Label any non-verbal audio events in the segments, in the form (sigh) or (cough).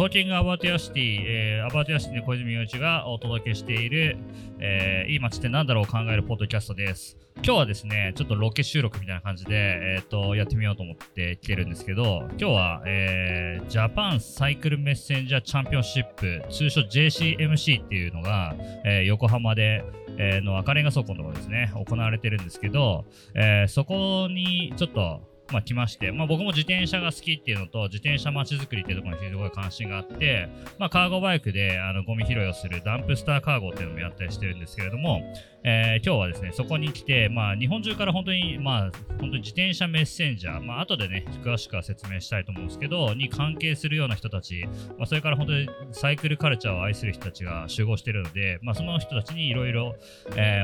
トーキングアバートヤシティ、えー、アバートヤシティの小泉洋一がお届けしている、えー、いい街ってなんだろうを考えるポッドキャストです。今日はですね、ちょっとロケ収録みたいな感じで、えっ、ー、と、やってみようと思って来てるんですけど、今日は、えー、ジャパンサイクルメッセンジャーチャンピオンシップ、通称 JCMC っていうのが、えー、横浜で、えー、の赤レンガ倉庫のところですね、行われてるんですけど、えー、そこにちょっと、まあ、来まして、まあ、僕も自転車が好きっていうのと、自転車まちづくりっていうところに非常に関心があって、まあ、カーゴバイクであのゴミ拾いをするダンプスターカーゴっていうのもやったりしてるんですけれども、えー、今日はですね、そこに来て、まあ、日本中から本当に、まあ、本当に自転車メッセンジャー、まあ、後でね、詳しくは説明したいと思うんですけど、に関係するような人たち、まあ、それから本当にサイクルカルチャーを愛する人たちが集合してるので、まあ、その人たちにいろいろ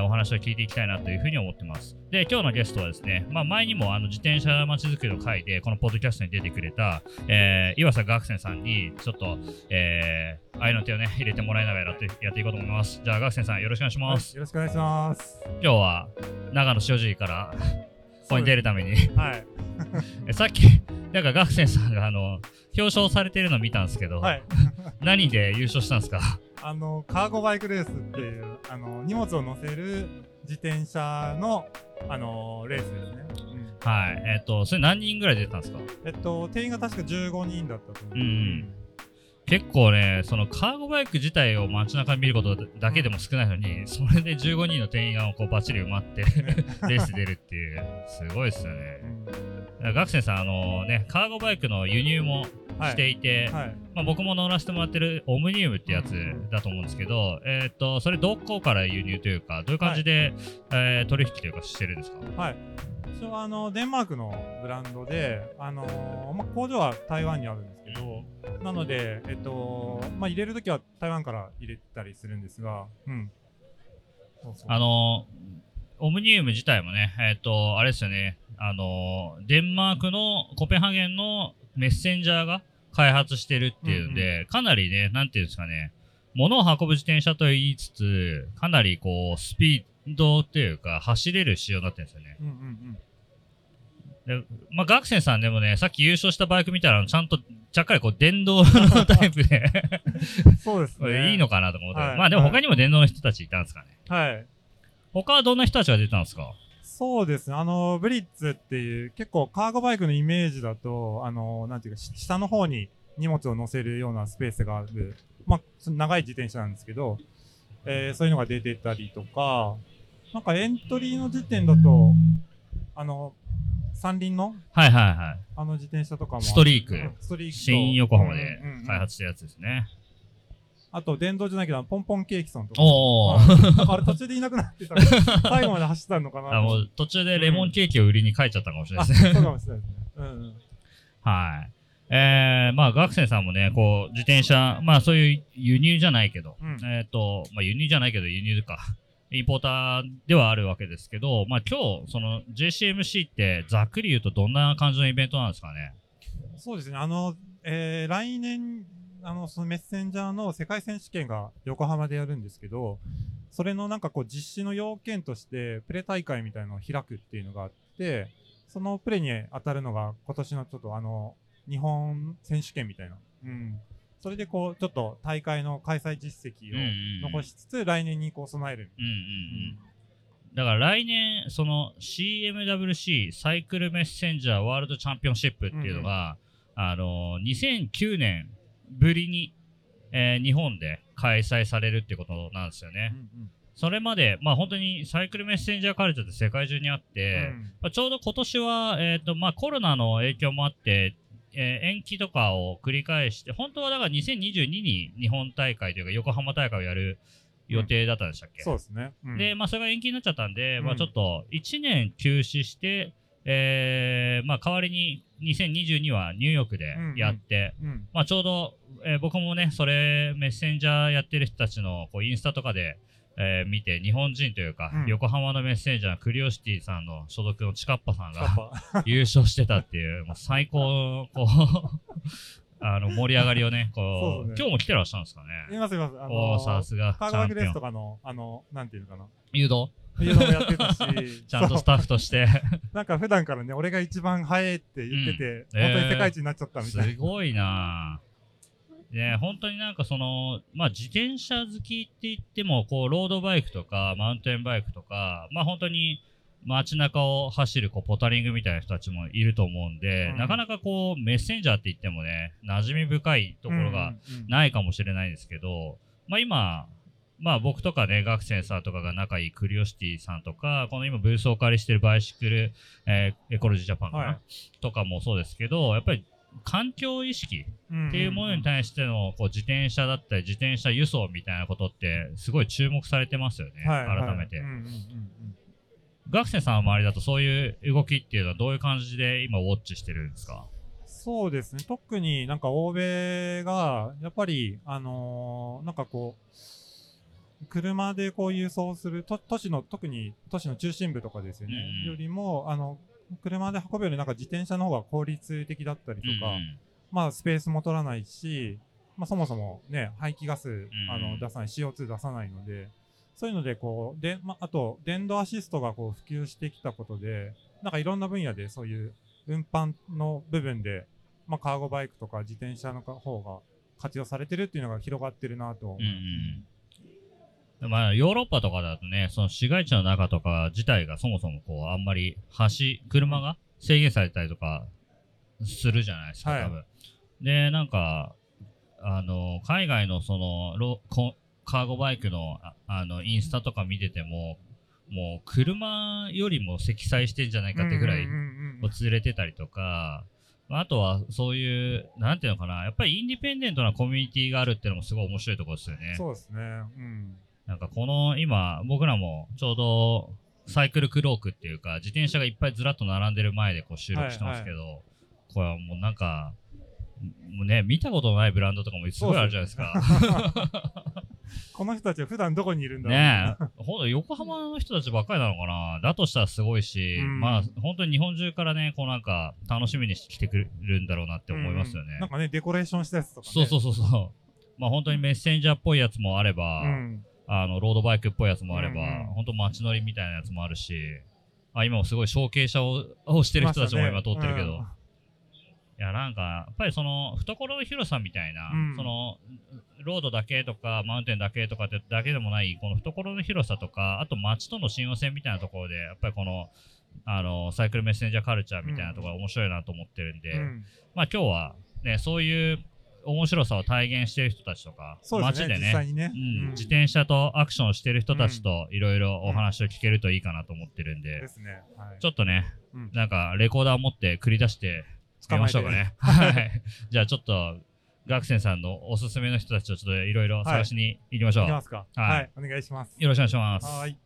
お話を聞いていきたいなというふうに思ってます。で、今日のゲストはですね、まあ、前にもあの自転車まちづくりの会で、このポッドキャストに出てくれた、えー、岩佐学生さんに、ちょっと、えー、愛の手をね、入れてもらいながらやってやっていこうと思います。じゃあ、学生さん、よろしくお願いします。はい、よろしくお願いします。今日は長野塩尻からここに出るために。はい、(laughs) さっきなんか学生さんがあの表彰されてるの見たんですけど、はい、何で優勝したんですか？あのカーゴバイクレースっていうあの荷物を乗せる自転車のあのレースですね、うん、はい。えっ、ー、とそれ何人ぐらい出たんですか？えっと定員が確か15人だったと思う、うん結構ね、そのカーゴバイク自体を街中で見ることだけでも少ないのに、それで15人の店員がこうバッチリ埋まってレース出るっていう、すごいっすよね。学生さん、あのね、カーゴバイクの輸入もしていて、はい。はい、まあ、僕も乗らせてもらってるオムニウムってやつだと思うんですけど、えっ、と、それどこから輸入というか、どういう感じで、はい、えー、取引というかしてるんですか？はい。一応あのデンマークのブランドで、あのー、まあ、工場は台湾にあるんですけど、なので、えっとまあ、入れるときは台湾から入れたりするんですが、うん、そうそう。あのオムニウム自体もね、えっと、あれですよね、あのデンマークのコペンハーゲンのメッセンジャーが開発してるっていうんで、うんうん、かなりね、なんていうんですかね、物を運ぶ自転車と言いつつ、かなりこう、スピードっていうか、走れる仕様になってるんですよね。うんうんうんでまあ、学生さんでもね、さっき優勝したバイク見たら、ちゃんとちゃっかりこう電動のタイプでそうですね。(laughs) いいのかなと思って、はい、まあでも他にも電動の人たちいたんですかね。はい。他はどんな人たちが出たんですか？そうですね。あの、ブリッツっていう、結構カーゴバイクのイメージだと、あの、なんていうか、下の方に荷物を乗せるようなスペースがある、まあ、長い自転車なんですけど、えー、そういうのが出てたりとか、なんかエントリーの時点だと、あの、三輪の？はいはいはい。あの自転車とかも。ストリーク。ストリーク。新横浜で開発したやつですね。あと、電動じゃないけど、ポンポンケーキさんとか。おお。あれ途中でいなくなってた (laughs) 最後まで走ったのかなあ、もう途中でレモンケーキを売りに帰っちゃったかもしれないですね。そうかもしれないですね。うんうん。はい。えー、まあ、学生さんもね、こう、自転車、まあ、そういう輸入じゃないけど、うん、えっ、ー、と、まあ、輸入じゃないけど、輸入か。インポーターではあるわけですけど、まあ、今日、その JCMC ってざっくり言うとどんな感じのイベントなんですかね？そうですね。あの、えー、来年、あの、そのメッセンジャーの世界選手権が横浜でやるんですけど、それのなんかこう実施の要件としてプレ大会みたいなのを開くっていうのがあって、そのプレに当たるのが今年のちょっとあの、日本選手権みたいな。うん。それでこうちょっと大会の開催実績を残しつつ、来年にこう備える、うんうんうん。だから来年、その CMWC サイクルメッセンジャーワールドチャンピオンシップっていうのが、うんうん、あの2009年ぶりに、えー、日本で開催されるってことなんですよね。うんうん、それまで、まあ、本当にサイクルメッセンジャーカルチャーって世界中にあって、うん、まあ、ちょうど今年は、えーとまあ、コロナの影響もあってえー、延期とかを繰り返して、本当はだから2022に日本大会というか横浜大会をやる予定だったんでしたっけ、うん、そうですね。うん、で、まあそれが延期になっちゃったんで、うん、まあちょっと1年休止して、えー、まあ代わりに2022はニューヨークでやって、うんうん、まあちょうど、えー、僕もね、それメッセンジャーやってる人たちのこうインスタとかで、えー、見て、日本人というか、うん、横浜のメッセンジャー、クリオシティさんの所属のチカッパさんが (laughs) 優勝してたっていう、もう最高、こう (laughs) あの、盛り上がりをね、こう、うね、今日も来てらっしゃるんですかね。いますいます。あのー、さすが。カーバクレスとかの、あの、なんていうのかな。誘導？誘導もやってたし。(laughs) ちゃんとスタッフとして。なんか普段からね、俺が一番早いって言ってて、うん、本当に世界一になっちゃったみたいな。すごいなね、本当になんかその、まあ、自転車好きって言っても、こう、ロードバイクとか、マウンテンバイクとか、まあ、本当に街中を走るこうポタリングみたいな人たちもいると思うんで、うん。なかなかこう、メッセンジャーって言ってもね、馴染み深いところがうんうんうん。ないかもしれないんですけど、まあ、今、まあ僕とかね、学生さんとかが仲いいクリオシティさんとか、この今ブースをお借りしてるバイシクル、えーエコロジージャパンかな、はい。とかもそうですけど、やっぱり環境意識っていうものに対してのこう自転車だったり自転車輸送みたいなことってすごい注目されてますよね、改めて、学生さんの周りだとそういう動きっていうのはどういう感じで今ウォッチしてるんですか？そうですね。特になんか欧米が、やっぱり、あのーなんかこう、車でこう輸送する、と都市の、特に都市の中心部とかですよね。うん。よりも、あの、車で運ぶよりなんか自転車の方が効率的だったりとか、うんまあスペースも取らないし、まあそもそもね、排気ガス、ん。あの出さない、CO2 出さないので、そういうのでこう、で、まああと、電動アシストがこう普及してきたことで、なんかいろんな分野でそういう運搬の部分で、まあカーゴバイクとか自転車の方が活用されてるっていうのが広がってるなと思います。うんまあ、ヨーロッパとかだとね、その市街地の中とか自体がそもそもこう、あんまり橋、車が制限されたりとかするじゃないですか、はい多分。で、なんか、あの、海外のその、ロコカーゴバイクの、ああの、インスタとか見てても、もう車よりも積載してんじゃないかってぐらいを連れてたりとか、まああとはそういう、なんていうのかな、やっぱりインディペンデントなコミュニティがあるっていうのもすごい面白いところですよね。そうですね。うん。なんかこの今、僕らもちょうどサイクルクロークっていうか、自転車がいっぱいずらっと並んでる前でこう収録してますけど、これはもうなんか、もうね、見たことのないブランドとかもすごいあるじゃないですか。(laughs) この人たちは普段どこにいるんだろうねえ、ほんと横浜の人たちばっかりなのかな。だとしたらすごいし、うんまあ本当に日本中からね、こうなんか楽しみにしてきてくるんだろうなって思いますよね。うんなんかね、デコレーションしたやつとかね。そうそうそうそう。まあ本当にメッセンジャーっぽいやつもあれば、うん。あのロードバイクっぽいやつもあれば、うんうん。本当街乗りみたいなやつもあるし、あ今もすごい小径車ををしてる人たちも今通ってるけど、うんいやなんかやっぱりその懐の広さみたいな、うん。そのロードだけとかマウンテンだけとかってだけでもないこの懐の広さとかあと街との親和性みたいなところでやっぱりこのあのサイクルメッセンジャーカルチャーみたいなところが面白いなと思ってるんで、うん。まあ今日はねそういう面白さを体現してる人たちとか、ね、街でねね。うん、自転車とアクションしてる人たちといろいろお話を聞けるといいかなと思ってるんで、ですね。はいちょっとね、うんなんかレコーダー持って繰り出してみましょうかね。(laughs) はい。じゃあちょっと、学生さんのおすすめの人たちをちょっといろいろ探しに行きましょう。いきますか。はいはい。お願いします。よろしくお願いします。はい。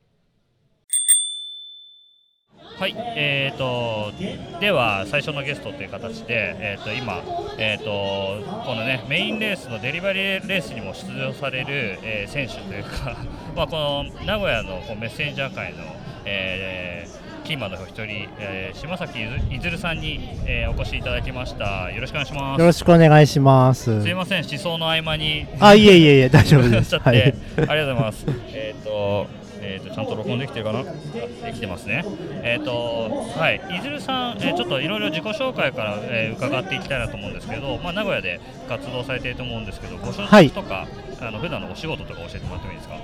はい、えーと、では最初のゲストという形で、えーと今、えーと、このねメインレースのデリバリーレースにも出場される、えー選手というか、(laughs) まあ、この名古屋のこうメッセンジャー界の、えーキーマンのお一人、えー島崎いずるさんに、えーお越しいただきました。よろしくお願いしまよす。ろしくお願いします。すいません、思想の合間にあ、いえいえいえ、大丈夫でしす。(laughs) ちゃって、はい。ありがとうございます。えっ、と、えっ、と、ちゃんと録音できてるかな？できてますね。えっ、と、はい、いずるさん、えーちょっといろいろ自己紹介から、えー伺っていきたいなと思うんですけど、まあ、名古屋で活動されていると思うんですけど、ご所はい属とか、あの普段のお仕事とか教えてもらってもいいですか？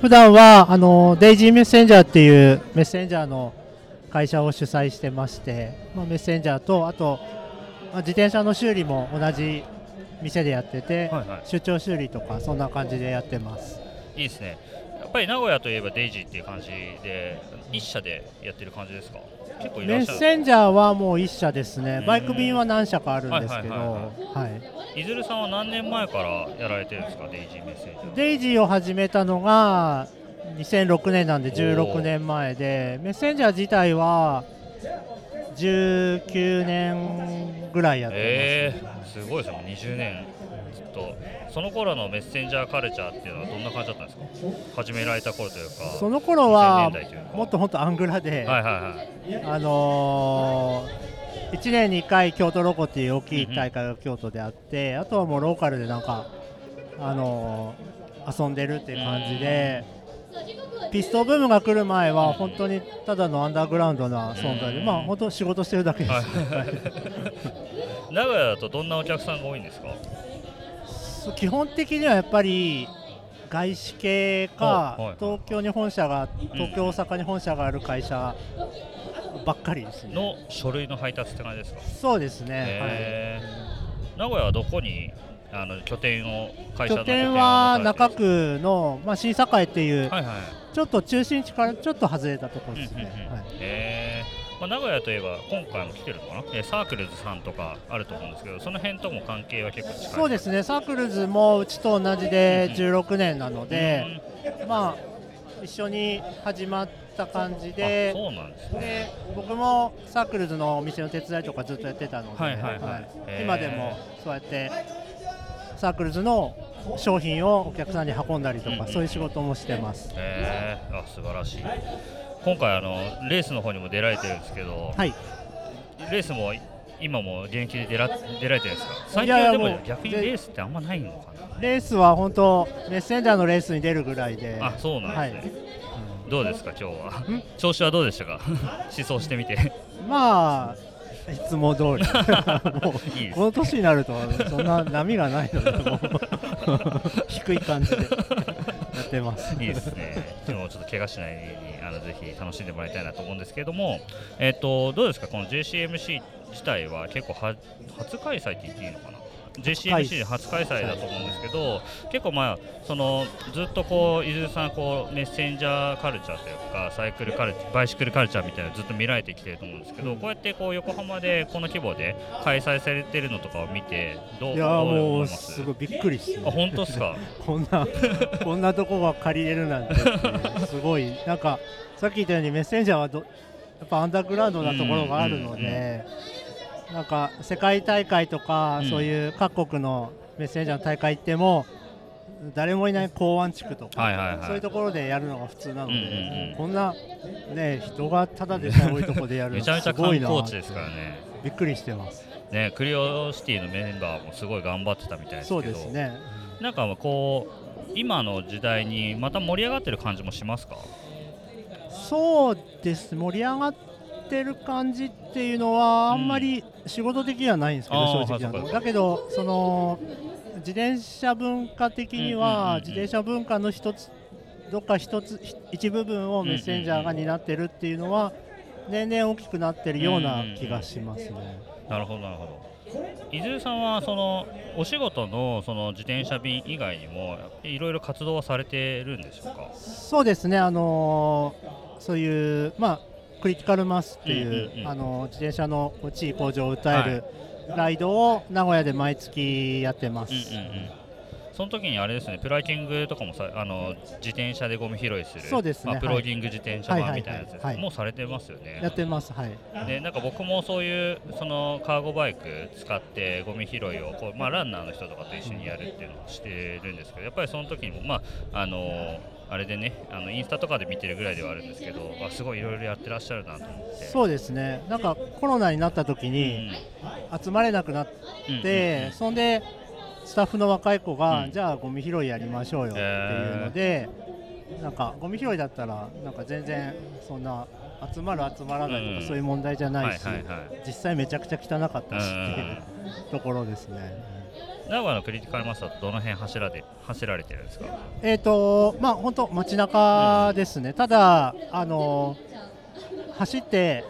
普段は、あの、デイジーメッセンジャーっていうメッセンジャーの会社を主催してまして、まあ、メッセンジャーと、あと、まあ、自転車の修理も同じ店でやってて、はいはい出張修理とか、そんな感じでやってます。いいですね。やっぱり名古屋といえばデイジーっていう感じで、一社でやってる感じですか？結構いメッらっしゃる。センジャーはもう1社ですねうん。バイク便は何社かあるんですけど、はいはいはいはい。いずるさんは何年前からやられてるんですか、デイジーメッセージャー。デイジーを始めたのが2006年なんで16年前でメッセンジャー自体は19年ぐらいやってえー、すごいですね、もう20年ずっと、その頃のメッセンジャーカルチャーっていうのはどんな感じだったんですか、始められた頃というか、その頃は2000年代ともっと本当アングラで、はいはいはい、あのー、1年に1回京都ロコっていう大きい大会が京都であって、あとはもうローカルでなんか、あのー遊んでるっていう感じで。ピストンブームが来る前は本当にただのアンダーグラウンドな存在で、うんまあ本当仕事してるだけです。はい。(laughs) 名古屋だとどんなお客さんが多いんですか、基本的にはやっぱり外資系か、はいはい。東京に本社が東京、大阪に本社がある会社ばっかりですね。の書類の配達って感じですか？そうですね、へ名古屋はどこにあの拠点を会社の拠点は中区区の、まあ、新栄っていう、はいはい。ちょっと中心地からちょっと外れたところですね。へーまあ、名古屋といえば今回も来てるのかな、えーサークルズさんとかあると思うんですけどその辺とも関係は結構近いそうですね、サークルズもうちと同じで16年なので、まあ、一緒に始まった感じで、そうなんですね。で僕もサークルズのお店の手伝いとかずっとやってたので、はいはいはい。へー。今でもそうやってサークルズの商品をお客さんに運んだりとか、うんうん。そういう仕事もしてます。あ素晴らしい今回あのレースの方にも出られてるんですけど、はい、レースも今も現役で出ら出られてるんですか？最近はでも逆にレースってあんまないのかな。レースは本当、メッセンジャーのレースに出るぐらいで、あそうなんはですね、い、どうですか今日は？ん？調子はどうでしたか？(laughs) 思想してみて。まあ、いつも通り、もういいですこの年になると、そんな波がないので、もう (laughs) 低い感じでやってます。いいですね。でもちょっと怪我しないようにあのぜひ楽しんでもらいたいなと思うんですけれども、えっ、とどうですか？この JCMC 自体は結構は初開催って言っていいのかな？JCMC で初開催だと思うんですけど、結構まあそのずっとこう伊豆さんこうメッセンジャーカルチャーというかサイクルカルチャーバイシクルカルチャーみたいなのずっと見られてきてると思うんですけど、こうやってこう横浜でこの規模で開催されてるのとかを見てどういやも思いうます？すごいびっくりっすあね。本当ですか？(laughs) こんな (laughs) こんなとこが借りれるなんてっていうすごいなんかさっき言ったようにメッセンジャーはどやっぱアンダーグラウンドなところがあるので、なんか世界大会とか、うんそういう各国のメッセンジャーの大会行っても誰もいない港湾地区とか、はいはいはい。そういうところでやるのが普通なので、うんうんうんこんなね人がただでさえ多いところでやるのめちゃめちゃ観すごいな光地ですからね。びっくりしてます。ね、クリオシティのメンバーもすごい頑張ってたみたいですけどそうですね。なんかこう今の時代にまた盛り上がってる感じもしますか？そうです盛り上がってる感じっていうのはあんまり仕事的にはないんですけど、あー正直。あはいそうか。のだけどその自転車文化的にうんうんうんうんは自転車文化の一つどっか一つひ一部分をメッセンジャーが担ってるっていうのは年々大きくなってるような気がしますね。なるほどなるほど。伊豆さんはそのお仕事のその自転車便以外にもいろいろ活動はされてるんでしょうか？そうですね、あのーそういう、まあ、クリティカルマスっていう、うんうんうん。あのー自転車の地位向上を訴えるライドを名古屋で毎月やってます。うんうんうん。その時にあれですねプライキングとかもさあの自転車でゴミ拾いするそうですねまあ、プロギング自転車版みたいなやつです、はいはいはいはい。もうされてますよね。やってます、はい。でなんか僕もそういうそのカーゴバイク使ってゴミ拾いをこう、まあ、ランナーの人とかと一緒にやるっていうのをしてるんですけどやっぱりその時にもまああのあれでねあのインスタとかで見てるぐらいではあるんですけどあすごいいろいろやってらっしゃるなと思って。そうですね、なんかコロナになった時に集まれなくなって、そんでスタッフの若い子が、うん。じゃあゴミ拾いやりましょうよっていうので、なんかゴミ拾いだったら、なんか全然そんな集まる、集まらないとか、うんそういう問題じゃないし、実際めちゃくちゃ汚かったしっていううんところですね。名古屋のクリティカルマスターとどの辺走らで走られてるんですか？えーとまあ本当街中ですね、ただあの走って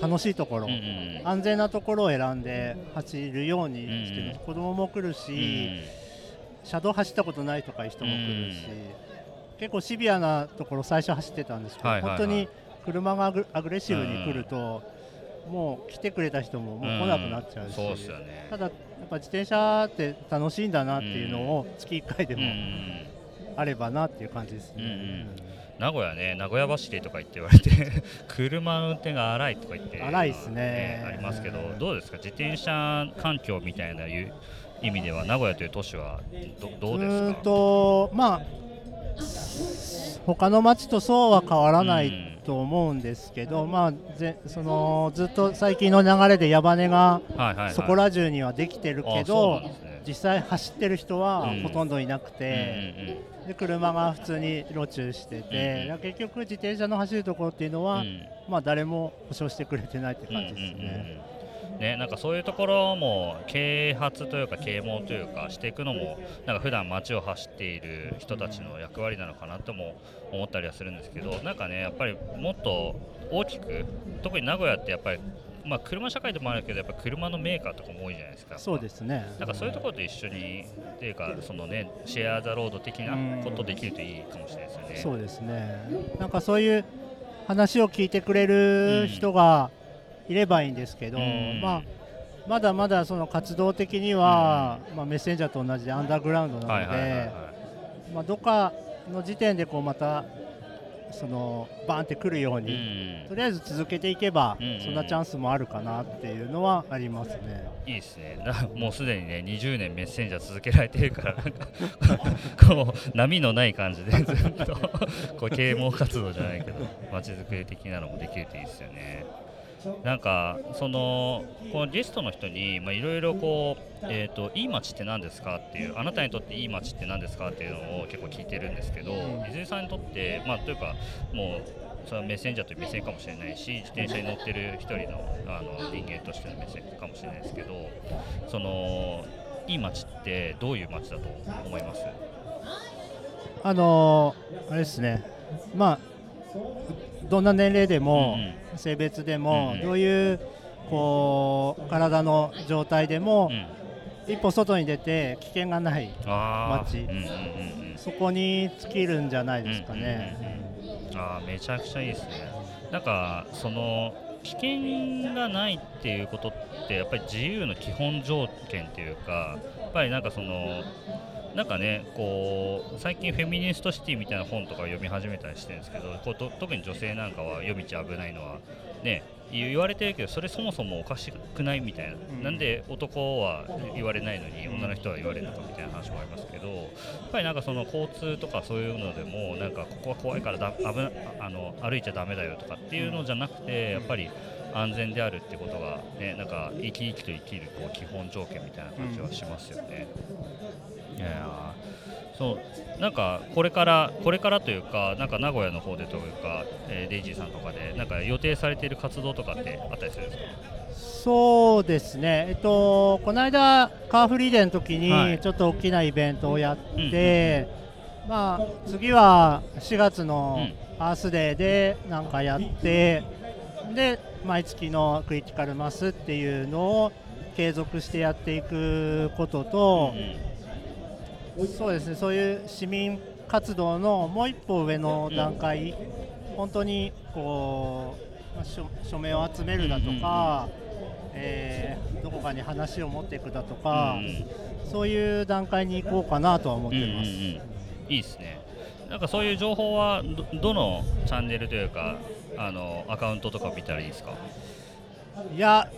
楽しいところ、うんうん安全なところを選んで走るようにしてます、うん子供も来るし、車道走ったことないとかいう人も来るし、結構シビアなところ最初走ってたんですけど、はいはいはい。本当に車がアグレッシブに来ると、もう来てくれた人ももう来なくなっちゃうし、そうですよね。ただぱ自転車って楽しいんだなっていうのを月1回でもうん。うんあればなっていう感じですね。うんうん。名古屋ね名古屋走りとか言って言われて (laughs) 車の運転が荒いとか言って。荒いっすね。ありますけどどうですか？自転車環境みたいないう意味では名古屋という都市はどどうでうーんすかとまあ他の町とそうは変わらないうんと思うんですけど、まあぜそのずっと最近の流れで矢羽根がはいはいはい。そこら中にはできてるけあそうなど、んですね。実際走ってる人はうん。ほとんどいなくうんて、で車が普通に路中してて、うん結局自転車の走るところっていうのは、うん。まあ誰も保証してくれてないって感じですね。うんうんうんうん。ね、なんかそういうところも啓発というか啓蒙というかしていくのもなんか普段街を走っている人たちの役割なのかなとも思ったりはするんですけどなんかねやっぱりもっと大きく特に名古屋ってやっぱりまあ、車社会でもあるけどやっぱ車のメーカーとかも多いじゃないですか。そうですね。なんかそういうところと一緒にっていうかそのねシェア・ザ・ロード的なことできるといいかもしれないですよね。そうですね。なんかそういう話を聞いてくれる人がいればいいんですけど、うん。まあまだまだその活動的には、まあ、メッセンジャーと同じでアンダーグラウンドなので、はいはいはいはい。まあ、どっかの時点でこうまたそのバーンってくるよううに、ん。とりあえず続けていけば、うん。そんなチャンスもあるかなっていうのはありますね。いいですね。だ (laughs) もうすでにね20年メッセンジャー続けられてるからなんかこう波のない感じでずっとこう啓蒙活動じゃないけど街づくり的なのもできるといいですよねなんかそのこのゲストの人にまあいろいろこうえっ、といい街って何ですかっていうあなたにとっていい街って何ですかっていうのを結構聞いてるんですけど、うん。いずれさんにとってまあというかもうそれはメッセンジャーという目線かもしれないし自転車に乗ってる一人のあの人間としての目線かもしれないですけどそのいい街ってどういう街だと思います？あのーあれですね、まあ、どんな年齢でも、うん性別でも、うんどういうこう体の状態でもう、ん、一歩外に出て危険がない、街。うんうんうんうん。そこに尽きるんじゃないですかね。あーめちゃくちゃいいですね。なんかその危険がないっていうことってやっぱり自由の基本条件っていうかやっぱりなんかそのなんかねこう最近フェミニストシティみたいな本とかを読み始めたりしてるんですけどこうと特に女性なんかは夜道危ないのはね言われてるけどそれそもそもおかしくないみたいな、うんなんで男は言われないのに女の人は言われるのかみたいな話もありますけどやっぱりなんかその交通とかそういうのでもなんかここは怖いからだ危なあの歩いちゃだめだよとかっていうのじゃなくてやっぱり安全であるってことがねなんか生き生きと生きるこう基本条件みたいな感じはしますよね。いやーそうなんかこれからこれからというかなんか名古屋の方でというか、えーデイジーさんとかでなんか予定されている活動とかってあったりするんですか？そうですね、えっと、この間、カーフリーデーの時はい。にちょっと大きなイベントをやって、まあ、次は4月のアースデーでなんかやって、で毎月のクリティカルマスっていうのを継続してやっていくことと、そうですねそういう市民活動のもう一歩上の段階、本当にこうまあ署署名を集めるだとか、えーどこかに話を持っていくだとか、そういう段階に行こうかなとは思ってます。うんうんうん。いいですね。なんかそういう情報はどどのチャンネルというかあのアカウントとか見たらいいですか？いや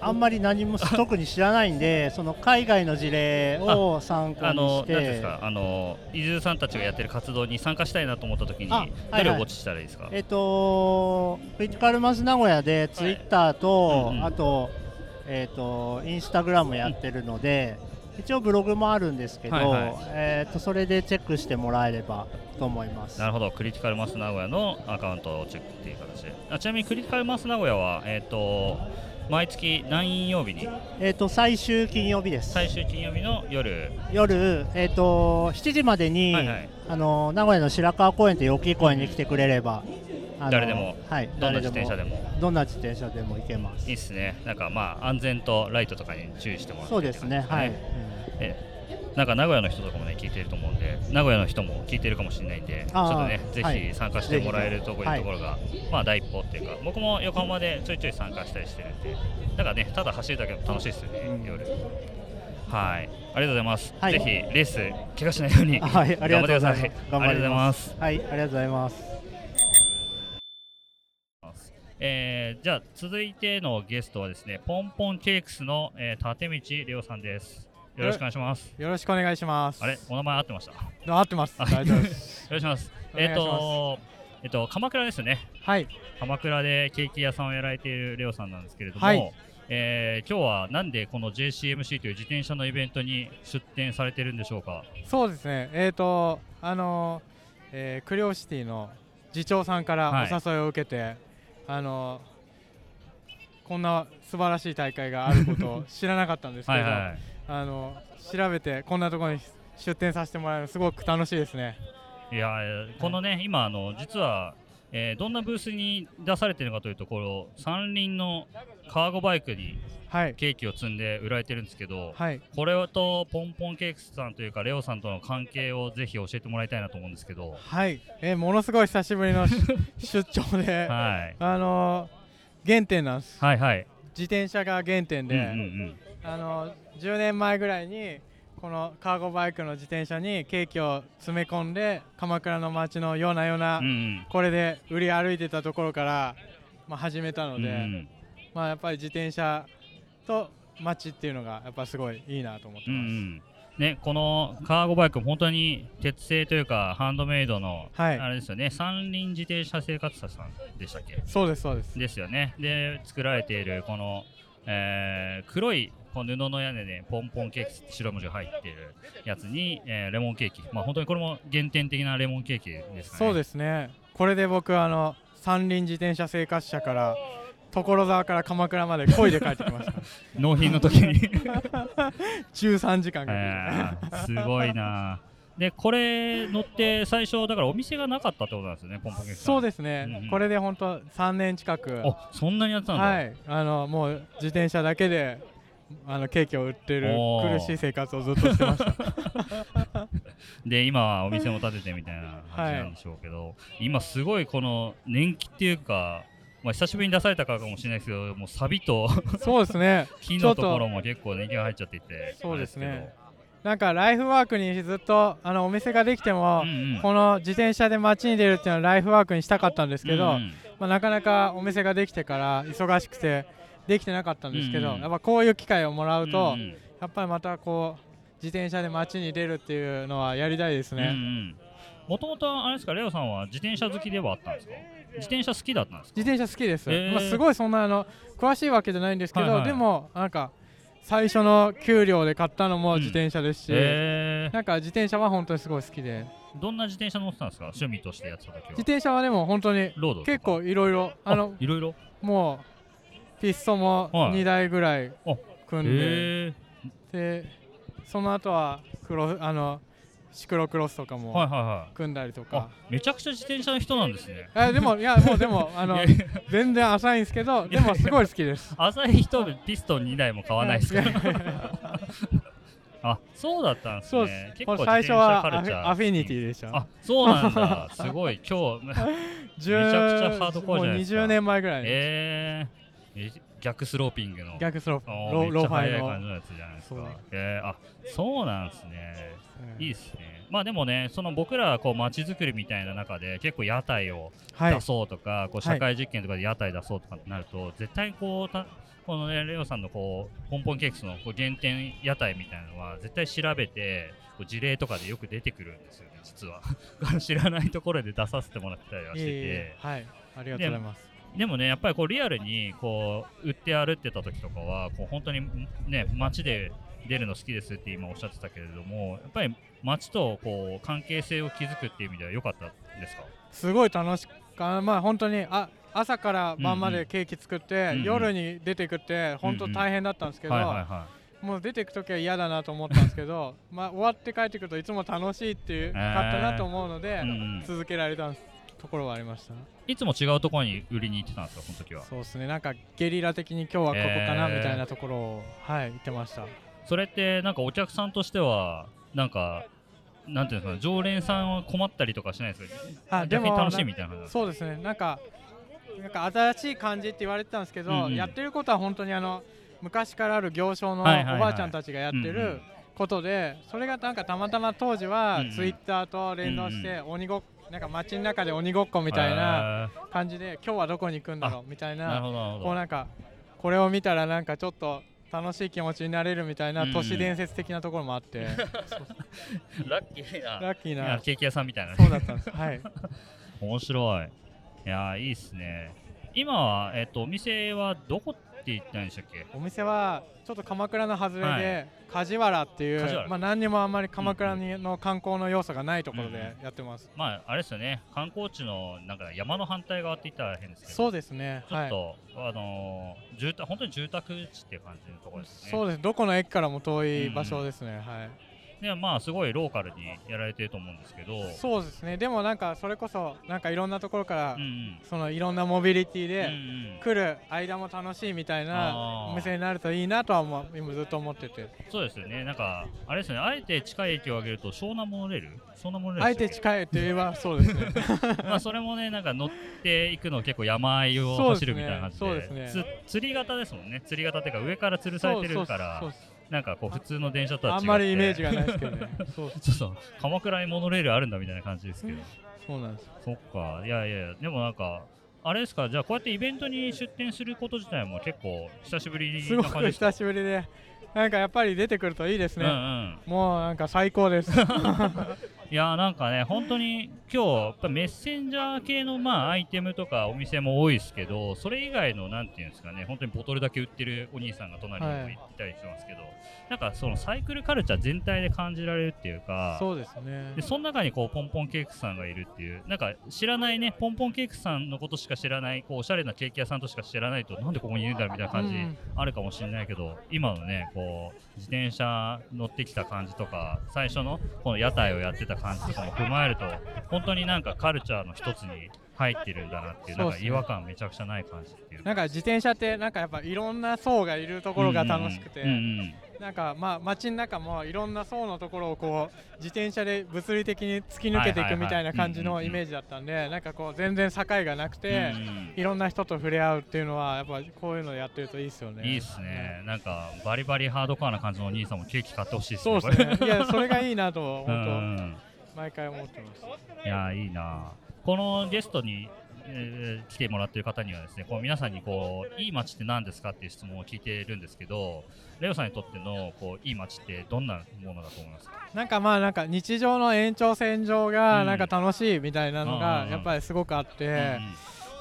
あんまり何も特に知らないんで、その海外の事例を参考あにして。いうんですて、か？あの伊豆さんたちがやってる活動に参加したいなと思った時にあはいはい。どれをウォッチしたらいいですか、えっと、クリティカルマス名古屋でツイッターと、うんうん。あと、えっと、インスタグラムやってるので、一応ブログもあるんですけど、はいはい。えっと、それでチェックしてもらえればと思います。なるほど。クリティカルマス名古屋のアカウントをチェックっていう形で。あちなみにクリティカルマス名古屋は、えっと毎月何曜日に？えっと、最終金曜日です。最終金曜日の夜。夜、えっと、7時までに、はいはい。あの名古屋の白川公園という大きい公園に来てくれれば、誰でもはい、どんな自転車でも。どんな自転車でも行けます。いいっすね。なんかまあ安全とライトとかに注意してもらってそうですね、はい。えなんか名古屋の人とかもね聞いてると思うんで名古屋の人も聞いてるかもしれないんでちょっとねぜはい。ひ参加してもらえるところ,、ぜひところがまあ第一歩っていうか僕も横浜でちょいちょい参加したりしてるんでだからねただ走るだけでも楽しいですよね、うん。夜。はい。ありがとうございます、はい。ぜひレース怪我しないようにう (laughs) んはい、ありがとうございます。頑張ってください。ありがとうございます。はい、ありがとうございます。えーじゃあ続いてのゲストはですねポンポンケークスの、えー、立道レオさんですよろしくお願いしますよろしくお願いします。あれお名前合ってました？合ってます。あ大丈夫です。ろしくお願いしますえっ、とえっと鎌倉ですねはい。鎌倉でケーキ屋さんをやられているレオさんなんですけれども、はいえー今日はなんでこの JCMC という自転車のイベントに出展されてるんでしょうか？そうですね。えっ、とあのえークリオシティの次長さんからはいお誘いを受けて、あのこんな素晴らしい大会があることを知らなかったんですけど (laughs) はいはいあの調べてこんなところに出展させてもらえるのすごく楽しいですね。いやーこのね、今あの実は、えーどんなブースに出されてるのかというところ三輪のカーゴバイクにはい。ケーキを積んで売られてるんですけど、はい。これとポンポンケーキさんというかレオさんとの関係をぜひ教えてもらいたいなと思うんですけど、はい。えーものすごい久しぶりの (laughs) 出張ではい、あのー原点なんです。はいはい。自転車が原点で、うんうんあの10年前ぐらいにこのカーゴバイクの自転車にケーキを詰め込んで鎌倉の街のようなような、うんうん。これで売り歩いてたところから、まあ、始めたのうんで、うん。まあ、やっぱり自転車と街っていうのがやっぱすごいいいなと思ってうんうます。ん。ね、このカーゴバイク本当に鉄製というかハンドメイドの、はい。あれですよね。三輪自転車生活者さんでしたっけ？そうですそうです。ですよね。で作られているこの、えー黒いこの布の屋根でポンポンケーキって白文字が入っているやつに、えーレモンケーキ。まあ本当にこれも原点的なレモンケーキですかね。そうですね。これで僕あの三輪自転車生活者から所沢から鎌倉まで漕いで帰ってきました。(laughs) 納品の時に、(laughs) 13時間かけて、えーすごいな。でこれ乗って最初だからお店がなかったってことなんですよねポンポンケーキそうですね、うんうん。これで本当3年近く。あそんなにやってたんだ、はい。あのもう自転車だけであのケーキを売ってる苦しい生活をずっとしてました。(laughs) で今はお店も建ててみたいな感じなんでしょうけど、今すごいこの年季っていうか、まあ、久しぶりに出されたからかもしれないですけどもうサビとそうですね。(laughs) 木のところも結構年季が入っちゃっていてそうですね。なんかライフワークにずっとあのお店ができても、どうんうん。この自転車で街に出るっていうのはライフワークにしたかったんですけど、うんうん。まあ、なかなかお店ができてから忙しくてできてなかったんですけど、うんうん。やっぱこういう機会をもらうと、うんうん。やっぱりまたこう自転車で街に出るっていうのはやりたいですね、もともとあれですかレオさんは自転車好きではあったんですか？自転車好きだったんですか？自転車好きです、へー。まあ、すごいそんなあの詳しいわけじゃないんですけど、はいはいでもなんか最初の給料で買ったのも自転車ですし、えなんか自転車は本当にすごい好きで。ー、どんな自転車乗ってたんですか？趣味としてやってた時は。自転車はでも本当に結構いろいろあのいろいろもうピストもはい2台ぐらいあ組んで、えでその後はクロあのシクロクロスとかもはいはい組んだりとあか、めちゃくちゃ自転車の人なんですね。えでもいやもうでもあの全然浅いんですけどでもすごい好きです。浅い人ピストン2台も買わないですから (laughs) あそうだったんですね。結構最初はアフィニティでした。あそうなんだ。すごい。今日 (laughs) めちゃくちゃハードコアじゃないですか。もう20年前ぐらいに、えー、え逆スローピングの。逆スローロローファイの。感じのやつじゃないですか。そうえー、あそうなんですね。うん。いいですね。まあでもねその僕らこう街づくりみたいな中で結構屋台をはい。出そうとか、こう社会実験とかで屋台出そうとかってなると、絶対こうたこのねレオさんのこうポンポンケーキスのこう原点屋台みたいなのは絶対調べてこう事例とかでよく出てくるんですよね実は。(laughs) 知らないところで出させてもらったりはしてて、いえいえはい。ありがとうございますでもねやっぱりこうリアルにこう売って歩ってた時とかはこう本当にね街で出るの好きですって今おっしゃってたけれどもやっぱり街とこう関係性を築くっていう意味では良かったですか？すごい楽しかまあ本当にあ朝から晩までケーキ作って、うんうん。夜に出てくって本当大変だったんですけど、もう出てく時は嫌だなと思ったんですけど (laughs) まあ終わって帰ってくるといつも楽しいっていう、えー。かったなと思うので、い、うんうん、続けられたところはありました。いつも違うところに売りに行ってたんですかその時は？そうですね。なんかゲリラ的に今日はここかなえーみたいなところを、はい言ってました。それってなんかお客さんとしてはなんかなんていうんですか常連さんは困ったりとかしないですか？あ逆に楽しいみたいな。そうですね。なんかなんか新しい感じって言われてたんですけど、うんうん。やってることは本当にあの昔からある行商のおばあちゃんたちがやってることで、それがなんかたまたま当時はツイッターと連動して鬼ごっなんか街の中で鬼ごっこみたいなな感じで今日はどこに行くんだろうみたいなこうなんかこれを見たらなんかちょっと楽しい気持ちになれるみたいな都市伝説的なところもあって、(laughs) ラッキーな。ラッキーな。ケーキ屋さんみたいなね。そうだったんです。はい。面白い。いやーいいっすね。今は、えっとお店はどこ言ったんでしたっけ？お店はちょっと鎌倉の外れで、はい。梶原っていうまあ、何にもあんまり鎌倉にの観光の要素がないところでやってます、まああれですよね。観光地のなんか山の反対側って言ったら変ですけどそうですね。はい。ちょっと、あのー住宅本当に住宅地っていう感じのところですね。そうです。どこの駅からも遠い場所ですね、はいでまあすごいローカルにやられてると思うんですけど。そうですね。でもなんかそれこそなんかいろんなところから、うんうん。そのいろんなモビリティうんでうん。来る間も楽しいみたいあなー。お店になるといいなとは思う今ずっと思ってて。そうですよね。なんかあれですよね。あえて近い駅を挙げると湘南モノレール？湘南モノレールあえて近いといえばそうですね。(laughs) まあそれもねなんか乗っていくの結構山あいを走るみたいな感じで。そうですね。つ釣り型ですもんね。釣り型っていうか上から吊るされてるから。そうそうそうなんかこう普通の電車とは違って。あんまりイメージがないですけどね。(laughs) そうちょっと鎌倉にモノレールあるんだみたいな感じですけど。そうなんですそっか。いやいやでもなんかあれですか？じゃあこうやってイベントに出店すること自体も結構久しぶりすごく久しぶりで。なんかやっぱり出てくるといいですね、うんうん。もうなんか最高です (laughs) いやーなんかね本当に今日やっぱメッセンジャー系のまあアイテムとかお店も多いですけどそれ以外のなんていうんですかね本当にボトルだけ売ってるお兄さんが隣にもいたりしてますけど、なんかそのサイクルカルチャー全体で感じられるっていうかそうですね。でその中にこうポンポンケークさんがいるっていうなんか知らないねポンポンケークさんのことしか知らないこうおしゃれなケーキ屋さんとしか知らないとなんでここにいるんだろうみたいな感じうん。あるかもしれないけど今のねこう自転車乗ってきた感じとか最初のこの屋台をやってた感じとかも踏まえると本当になんかカルチャーの一つに入ってるんだなっていうなんか違和感めちゃくちゃない感じっていう。なんか自転車ってなんかやっぱいろんな層がいるところが楽しくて、うんうんなんかまあ街の中もいろんな層のところをこう自転車で物理的に突き抜けていくみたいな感じのイメージだったんでなんかこう全然境がなくうんてうんうん。いろんな人と触れ合うっていうのはやっぱこういうのやってるといいですよね。いいっすね、なんかバリバリハードコアな感じのお兄さんもケーキ買ってほしいですね。そうですね。いやそれがいいなと本うん当毎回思ってます。いやいいな。このゲストに、えー来てもらってる方にはですねこう皆さんにこういい街って何ですかっていう質問を聞いてるんですけどレオさんにとってのこういい街ってどんなものだと思いますか？なんかまあなんか日常の延長線上うん。がなんか楽しいみたいなのうんがうん。うんやっぱりすごくあって、うん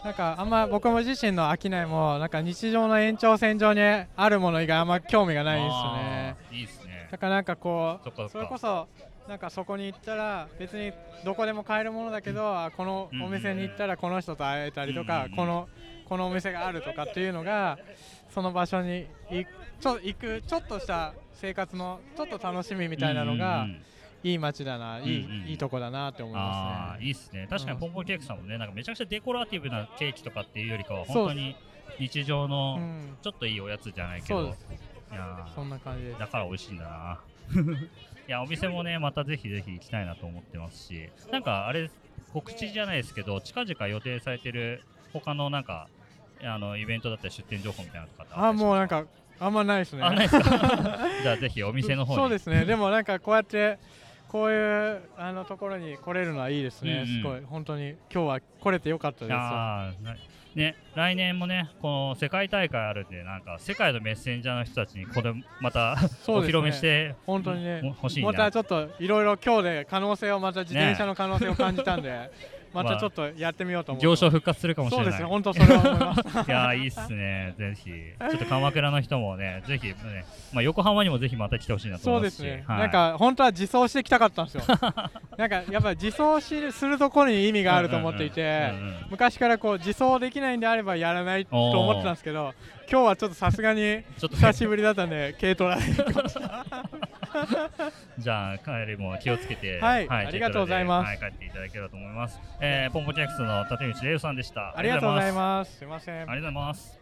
なんかあんま僕も自身の商いもなんか日常の延長線上にあるもの以外あんま興味がないんですよね。いいですね。だからなんかこうそれこそなんかそこに行ったら別にどこでも買えるものだけど、あこのお店に行ったらこの人と会えたりとか、このこのお店があるとかっていうのがその場所に行くちょ行くちょっとした生活のちょっと楽しみみたいなのが、いい街だな、いい、うんうんいいとこだなって思いあますね。ーいいですね。確かにうん。ポンポンケーキさんもねなんかめちゃくちゃデコラティブなケーキとかっていうよりかは本当に日常うのん、ちょっといいおやつじゃないけど、そうです。いやー。そんな感じです。だから美味しいんだな。いや、お店もね、またぜひぜひ行きたいなと思ってますし、なんかあれ、告知じゃないですけど、近々予定されてる他のなんか、あのイベントだったり出店情報みたいなのとかってあ、もうなんか、かあんまないですね。あ、ないですか？(laughs) じゃあぜひお店の方に。そうですね。でもなんかこうやってこういうあのところに来れるのはいいですね。うんうんすごい本当に今日は来れてよかったです。ね、来年もね、この世界大会あるんで、なんか世界のメッセンジャーの人たちにこれまた (laughs) ね。お披露目して本当にね。も欲しいな。またちょっといろいろ今日で可能性をまた自転車の可能性を感じたんで、(laughs) またちょっとやってみようと思ってます。行商復活するかもしれない。そうですね。本当それは思い。(laughs) いやーいいっすね、ぜひ、ちょっと鎌倉の人もね、ぜひ、ねまあ、横浜にもぜひまた来てほしいなとそ思いますし、うですね、はいなんか本当は自走してきたかったんですよ。(laughs) なんかやっぱ自走しするところに意味があると思っていて、うんうんうん昔からこう自走できないんであればやらないと思ってたんですけど、今日はちょっとさすがに (laughs) 久しぶりだったんで軽トラで (laughs) じゃあ、帰りも気をつけて、はいありがとうございますはい、帰っていただければと思います。えー、ポンポンジャックスの立内レイさんでした。ありがとうございす。ます。すいませんあ。りがとうございます。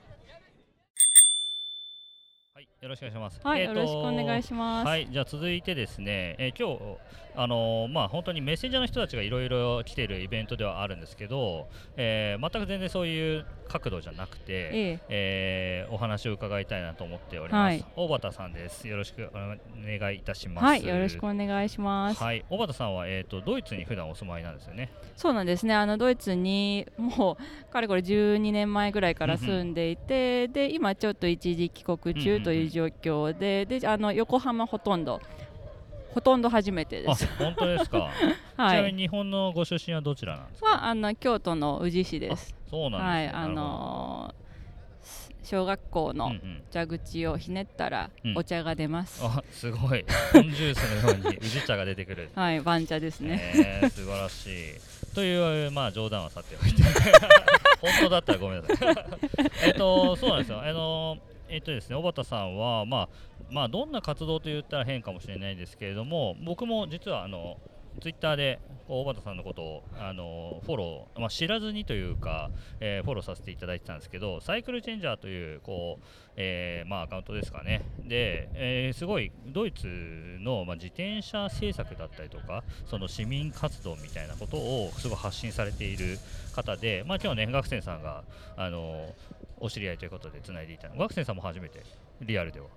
はい、よろしくお願いします。はい、えーとよろしくお願いします。はい、じゃあ続いてですね、えー今日あのーまあ本当にメッセンジャーの人たちがいろいろ来ているイベントではあるんですけど、えー全く全然そういう角度じゃなくて、ええ、えーお話を伺いたいなと思っております。はい大畑さんです。よろしくお願いいたします。はい、よろしくお願いします。はい、大畑さんはえっ、とドイツに普段お住まいなんですよね？そうなんですね。あのドイツにもうかれこれ12年前ぐらいから住んでいて、で今ちょっと一時帰国中という状況で、であの横浜ほとんど。ほとんど初めてであす。本当ですか、(laughs) はちないみに日本のご出身はどちらなんですか？はあの京都の宇治市です。そうなんはい、ですね、あのー小学校の蛇口をひねったらうんお茶が出ます。あすごいポンジュースのように (laughs) 宇治茶が出てくるはい、番茶ですね。えー、素晴らしい。という、まあ、冗談はさておいて、(laughs) 本当だったらごめんなさい。えっと、そうなんですよ。あの、えっとですね、小畑さんは、まあ、まあ、どんな活動と言ったら変かもしれないんですけれども、僕も実は、あの、ツイッターでこう小畑さんのことをあのフォロー、まあ、知らずにというか、えーフォローさせていただいてたんですけどサイクルチェンジャーというこう、えーまあ、アカウントですかね。で、えーすごいドイツの、まあ、自転車政策だったりとかその市民活動みたいなことをすごい発信されている方で、まあ、今日ね学生さんがあのお知り合いということでつないでいた学生さんも初めてリアルでは。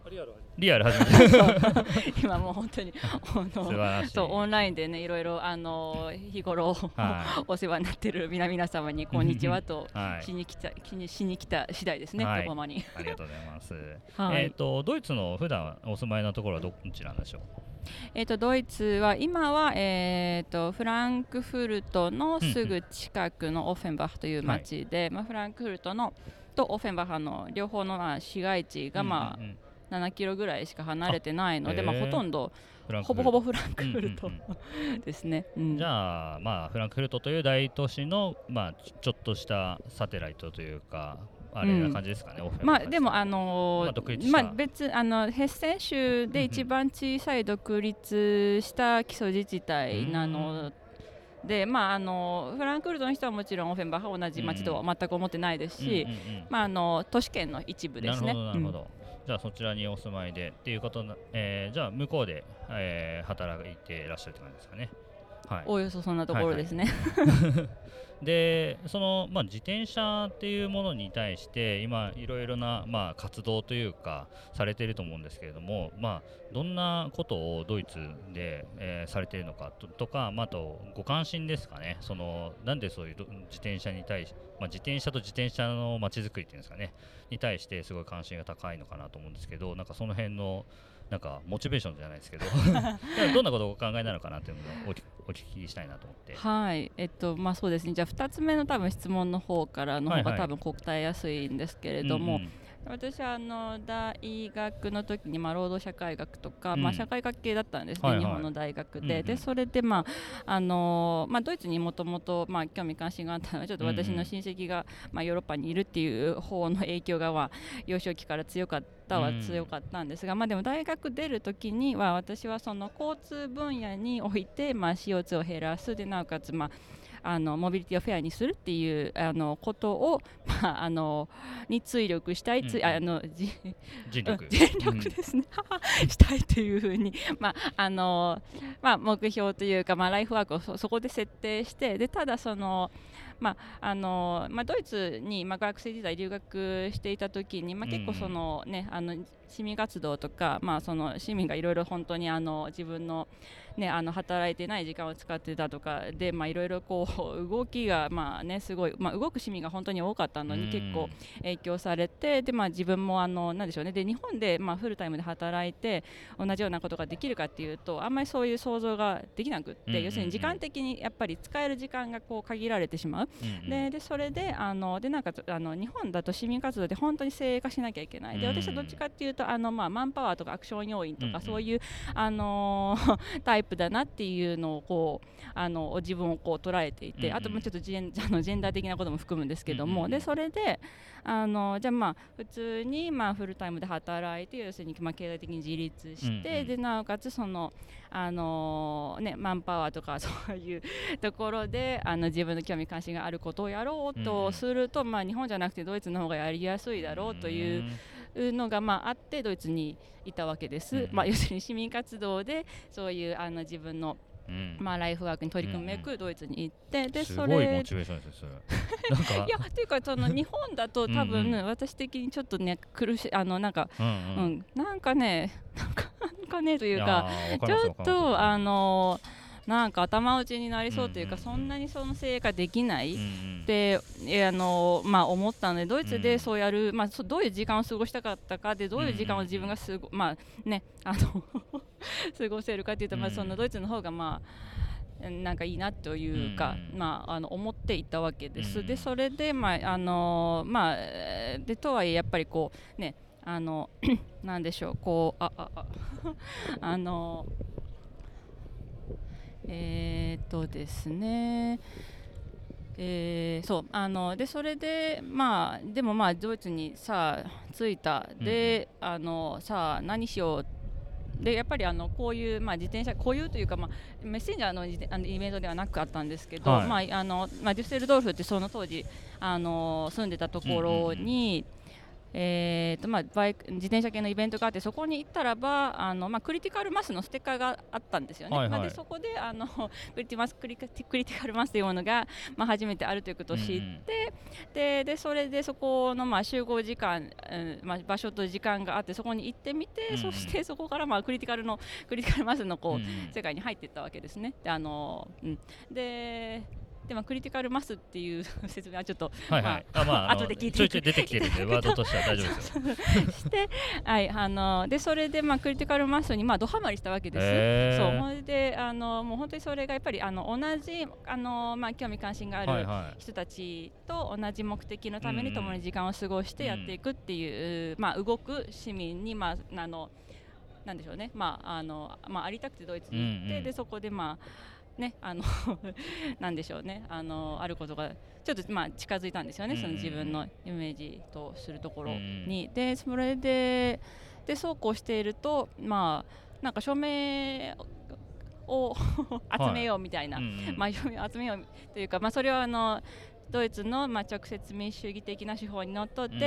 リアル。初めて今もう本当にあ素晴のらしい。そうオンラインでねいろいろあの日頃、はお世話になってる皆々様にこんにちはと (laughs) はい。しに来たしにしに来た次第ですね、はい。横浜に。ありがとうございます。(laughs) はい。えっ、とドイツの普段お住まいのところはどちらなんでしょう？えっとドイツは今はえっとフランクフルトのすぐ近くのオフェンバッハという町で、まあフランクフルトのとオフェンバッハの両方のまあ市街地がまうんうんうん。あ7キロぐらいしか離れてないので、まあほとんどほぼほぼフランクフルトうんうんですね。うん。じゃあまあフランクフルトという大都市のまあちょっとしたサテライトというかあれな感じですかね。オフェンバッハまあでもあのーまあまあ別あのヘッセン州で一番小さい独立した基礎自治体なので、まああのフランクフルトの人はもちろんオフェンバッハは同じ町とは全く思ってないですし、都市圏の一部ですね。なるほどなるほど。じゃあそちらにお住まいでっていうことな、えーじゃあ向こうで、えー働いていらっしゃるって感じですかね。はいうん。おおよそそんなところですね。でその、まあ、自転車っていうものに対して今いろいろな、まあ、活動というかされていると思うんですけれども、まあ、どんなことをドイツで、えーされているのかとか、まあ、あとご関心ですかね。そのなんでそういう自転車に対し、まあ、自転車と自転車のまちづくりっていうんですかね。に対してすごい関心が高いのかなと思うんですけどなんかその辺のなんかモチベーションじゃないですけど (laughs) どんなことをお考えなのかなっていうのをお聞お聞きしたいなと思って。はい、えっとまあそうですね。じゃあ二つ目の多分質問の方からの方はいはいが多分答えやすいんですけれども、うんうん私はあの大学の時にまあ労働社会学とか、うん。まあ社会学系だったんですね、はいはい。日本の大学で、うんうん。でそれでまああのまあドイツにもともとまあ興味関心があったのはちょっと私の親戚がまあヨーロッパにいるっていう方の影響がまあ幼少期から強かったはうん。強かったんですが、まあでも大学出る時には私はその交通分野においてまあ CO2 を減らすでなおかつまああのモビリティをフェアにするっていうあのことを、まあ、あのに追力したい、つうんうん。あのじ尽力。(laughs) 全力ですね、(laughs) したいというふうに、(laughs) まああのまあ、目標というか、まあ、ライフワークをそそこで設定してでただその、まああのまあ、ドイツに、まあ、学生時代留学していた時に、まあ、結構その、ねあの市民活動とか、まあ、その市民がいろいろ本当にあの自分の,、ね、あの働いてない時間を使ってたとかでまあいろいろこう動きが、まあね、すごい、まあ、動く市民が本当に多かったのに結構影響されてで、まあ、自分もあのなんでしょうね。で日本で、まあ、フルタイムで働いて同じようなことができるかっていうとあんまりそういう想像ができなくって、要するに時間的にやっぱり使える時間がこう限られてしまう、うんうん。ででそれであのでなんかあの日本だと市民活動で本当に精鋭化しなきゃいけない。でうん。私はどっちかっていうとあの、まあ、マンパワーとかアクション要員とか、うんうん。そういう、あのー (laughs) タイプだなっていうのをこうあの自分をこう捉えていて、うんうん。あとまあちょっとジェンあのジェンダー的なことも含むんですけども、うんうん。でそれであのじゃあまあ普通にまあフルタイムで働いて要するにまあ経済的に自立して、うんうん。でなおかつそのあのねマンパワーとか (laughs) そういうところであの自分の興味関心があることをやろううんうん。とすると、まあ日本じゃなくてドイツの方がやりやすいだろうというのがまああってドイツにいたわけです。うん。うんまあ要するに市民活動でそういうあの自分のうんまあライフワークに取り組むべくドイツに行って、ですそごいれモチベーションですよそれ。(laughs) なんか。いやっていうかその日本だと多分私的にちょっとね苦しいあのなんかうんなんかねなんかねというかちょっとあのなんか頭打ちになりそうというか、そんなにその成果できない、うんうん。でえあのまあ、思ったのでドイツうん。でそうやる、まあ、そどういう時間を過ごしたかったかでどういう時間を自分がすご、まあねあの (laughs) 過ごせるかというと、まあ、うん。そのドイツの方がまあなんかいいなというか、うんまあ、あの思っていたわけです。うんでそれで、まああのまあ、えーでとはいえやっぱりこうねあの (clears throat) なんでしょうこうあああ (laughs) あのえーっとですねえーそうあのでそれでまあでもまあドイツにさあ着いた。で、あのさあ何しよう。でやっぱりあのこういう、まあ、自転車こういうというか、まあ、メッセンジャーのあのイベントではなかったんですけど、はい。まああのまあ、デュッセルドルフってその当時あの住んでたところに、えーとまあ、バイク自転車系のイベントがあってそこに行ったらばあの、まあ、クリティカルマスのステッカーがあったんですよね。はいはい。まあ、でそこであのクリティマスクリククリティカルマスというものが、まあ、初めてあるということを知って、うんうん。ででそれでそこのまあ集合時間、うんまあ、場所と時間があってそこに行ってみて、うんうん。そしてそこからまあクリティカルのクリティカルマスのこう、世界に入っていったわけですね。であのうん、ででまあ、クリティカルマスっていう (laughs) 説明はちょっとはいはい。あまあ、あの後で聞いてちょいちょい出てきてるんで、ワードとしては大丈夫ですよ。して、はい、あのでそれで、まあ、クリティカルマスに、まあ、ドハマりしたわけです。へーそうほんであのもう本当にそれがやっぱりあの同じあの、まあ、興味関心がある。人たちと同じ目的のためうんうんに共に時間を過ごしてやっていくっていう、まあ、動く市民に、まあ、あのなんでしょうね、まああのまあ、ありたくてドイツに行って、うんうんでそこで、まあね、あの (laughs) なんでしょうねあのあることがちょっと、まあ、近づいたんですよね、その自分のイメージとするところに。でそれででそうこうしていると、まあ、なんか署名を (laughs) 集めようみたいな、うんうん。まあ、集めようというか、まあ、それはあのドイツの、まあ、直接民主主義的な手法にのっとって、う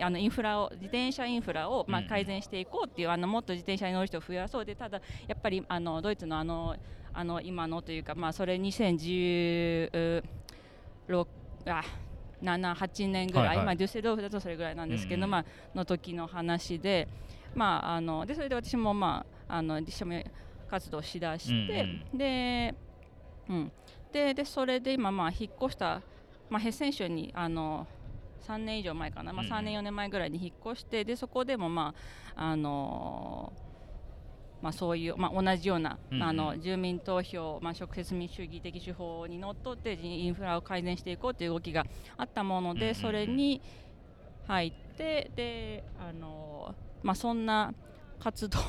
んあのインフラを自転車インフラを、まあ、うんうん。改善していこうっていう、あのもっと自転車に乗る人を増やそうでただやっぱりあのドイツのあのあの今のというか、まあ、それ2016あ7、8年ぐらい、はいはい。まあ、デュッセルドルフだとそれぐらいなんですけど、うんうん。まあの時の話で,、まあ、あのでそれで私も、まあ、あの署名活動しだして、うんで,、うん、ででそれで今、まあ、引っ越した、まあ、ヘッセン州にあの3年以上前かな、まあ、うんうん。3年、4年前ぐらいに引っ越してでそこでも、まああのまあ、そういう、まあ、同じような、うんうん。あの住民投票、まあ、直接民主主義的手法にのっとってインフラを改善していこうという動きがあったもので、うんそれに入ってで、あのまあ、そんな活動を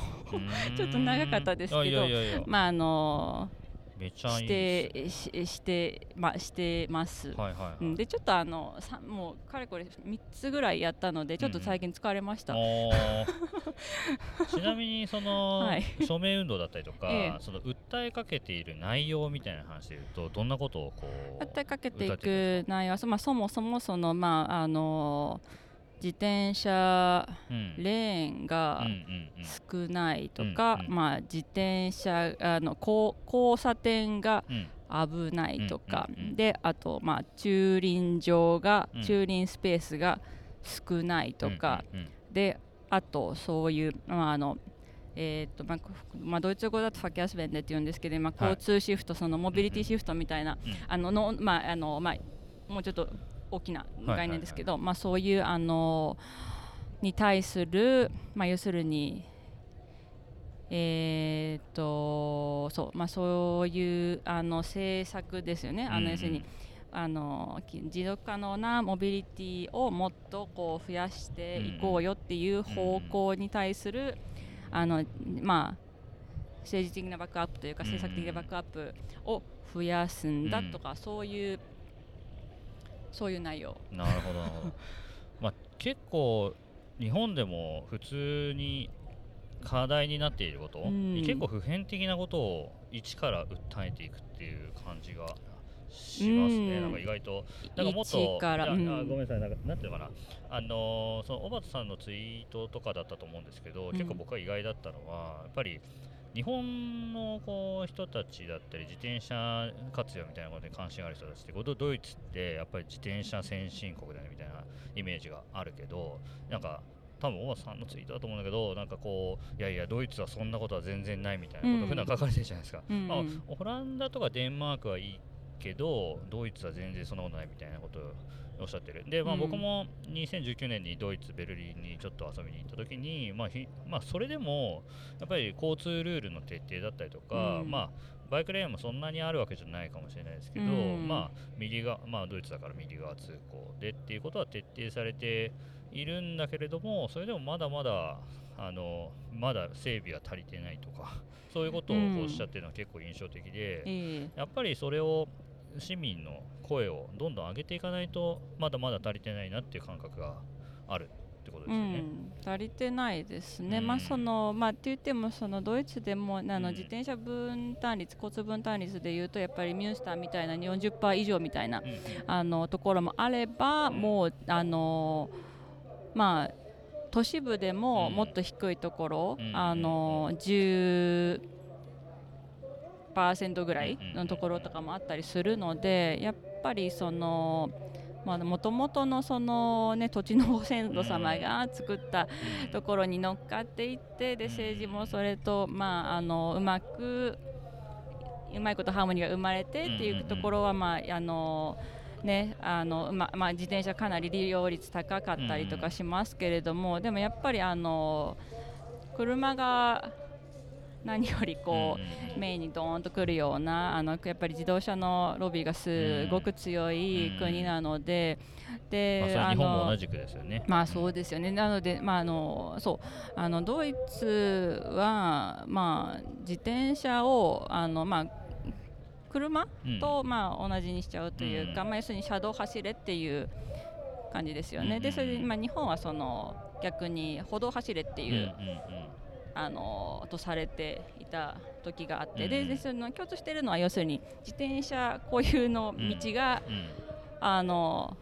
(laughs) ちょっと長かったですけどまああのめちゃいしいでてししてましてます。す。はいはいはい。うんでちょっとあのさもうかれこれ3つぐらいやったのでちょっと最近疲れました。おー (laughs) ちなみにその、はい署名運動だったりとか、ええその訴えかけている内容みたいな話でいうとどんなことをこう訴えかけていく内容は、そまあ、そもそもその、まあ、あの自転車うんレーンが少ないとか、まあ、自転車あの交交差点がうん危ないとか、であと、まあ、駐輪場が、うん。駐輪スペースが少ないとか、であとそういう、まああのえーとまあこまあ、ドイツ語だとファキャスベンデって言うんですけど、まあ、はい。交通シフト、そのモビリティシフトみたいな、うん。あののまああのまあ、もうちょっと大きな概念ですけど、まあ、そういうあのに対する、まあ、要するに、えーとそうまあ、そういうあの政策ですよね。あの要するに、あのき持続可能なモビリティをもっとこう増やしていこうよっていう方向に対する、あのまあ、政治的なバックアップというかうん政策的なバックアップを増やすんだとか、そういうそういう内容。なるほど (laughs) まあ結構日本でも普通に課題になっていること、うん。結構普遍的なことを一から訴えていくっていう感じがしますね、うん。なんか意外と。なんかもっと一からごめんなさい。なんかなんていうのかな。あのーその小畑さんのツイートとかだったと思うんですけど、ん。結構僕は意外だったのはやっぱり日本のこう人たちだったり自転車活用みたいなことに関心がある人たちってドドイツってやっぱり自転車先進国だねみたいなイメージがあるけどなんか多分大和さんのツイートだと思うんだけどなんかこういやいやドイツはそんなことは全然ないみたいなことうん。普段書かれてるじゃないですか、うんうん。まあ、ホランダとかデンマークはいいけどドイツは全然そんなことないみたいなことをおっしゃってる。で、まあ、うん。僕も2019年にドイツベルリンにちょっと遊びに行った時に、まあひまあ、それでもやっぱり交通ルールの徹底だったりとか、うん。まあバイクレーンもそんなにあるわけじゃないかもしれないですけど、うん。まあ右がまあドイツだから右側通行でっていうことは徹底されているんだけれどもそれでもまだまだあのまだ整備が足りてないとかそういうことをおっしゃってるのは結構印象的で、ええ。やっぱりそれを市民の声をどんどん上げていかないとまだまだ足りてないなっていう感覚があるってことですよね。うん、足りてないですね、うん。まあそのまあって言ってもそのドイツでもあのうん自転車分担率、交通分担率でいうとやっぱりミュンスターみたいな40%以上みたいなうんうん。あのところもあれば、うん。もうあのまあ都市部でもうん。もっと低いところ、うんあの10%ぐらいのところとかもあったりするのでやっぱりそのもともとのその、ね、土地のご先祖様が作ったところに乗っかっていってで政治もそれと、まあ、あのうまくうまいことハーモニーが生まれてっていうところは、まああのね、自転車かなり利用率高かったりとかしますけれども、でもやっぱりあの車が何よりこう、メインにドーンとくるようなあのやっぱり自動車のロビーがすごく強い国なので、で、まあ、日本もの同じくですよね。まあそうですよね。なので、まああのそう。あのドイツはまあ自転車をあのまあ車うん。と、まあ同じにしちゃうというか、うん。まあ要するに車道走れっていう感じですよね。うんでそれでまあ日本はその逆に歩道走れっていう、あのとされていた時があって、うん。ででその共通しているのは要するに自転車固有の道が、うん。うんあの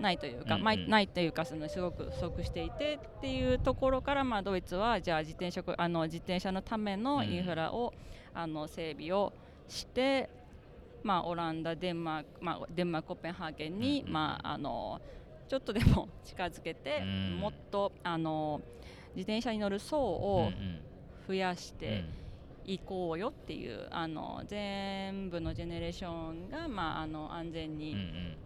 ないというか、うんうん。ないというかそのすごく不足していてっていうところから、まあ、ドイツはじゃあ自転車こあの自転車のためのインフラを、あの整備をして、まあ、オランダデンマーク、まあ、デンマークコペンハーゲンに、まあ、あのちょっとでも近づけて、うん。もっとあの自転車に乗る層うんを増やしうん。ていこうよっていう、あの全部のジェネレーションが、まあ、あの安全に。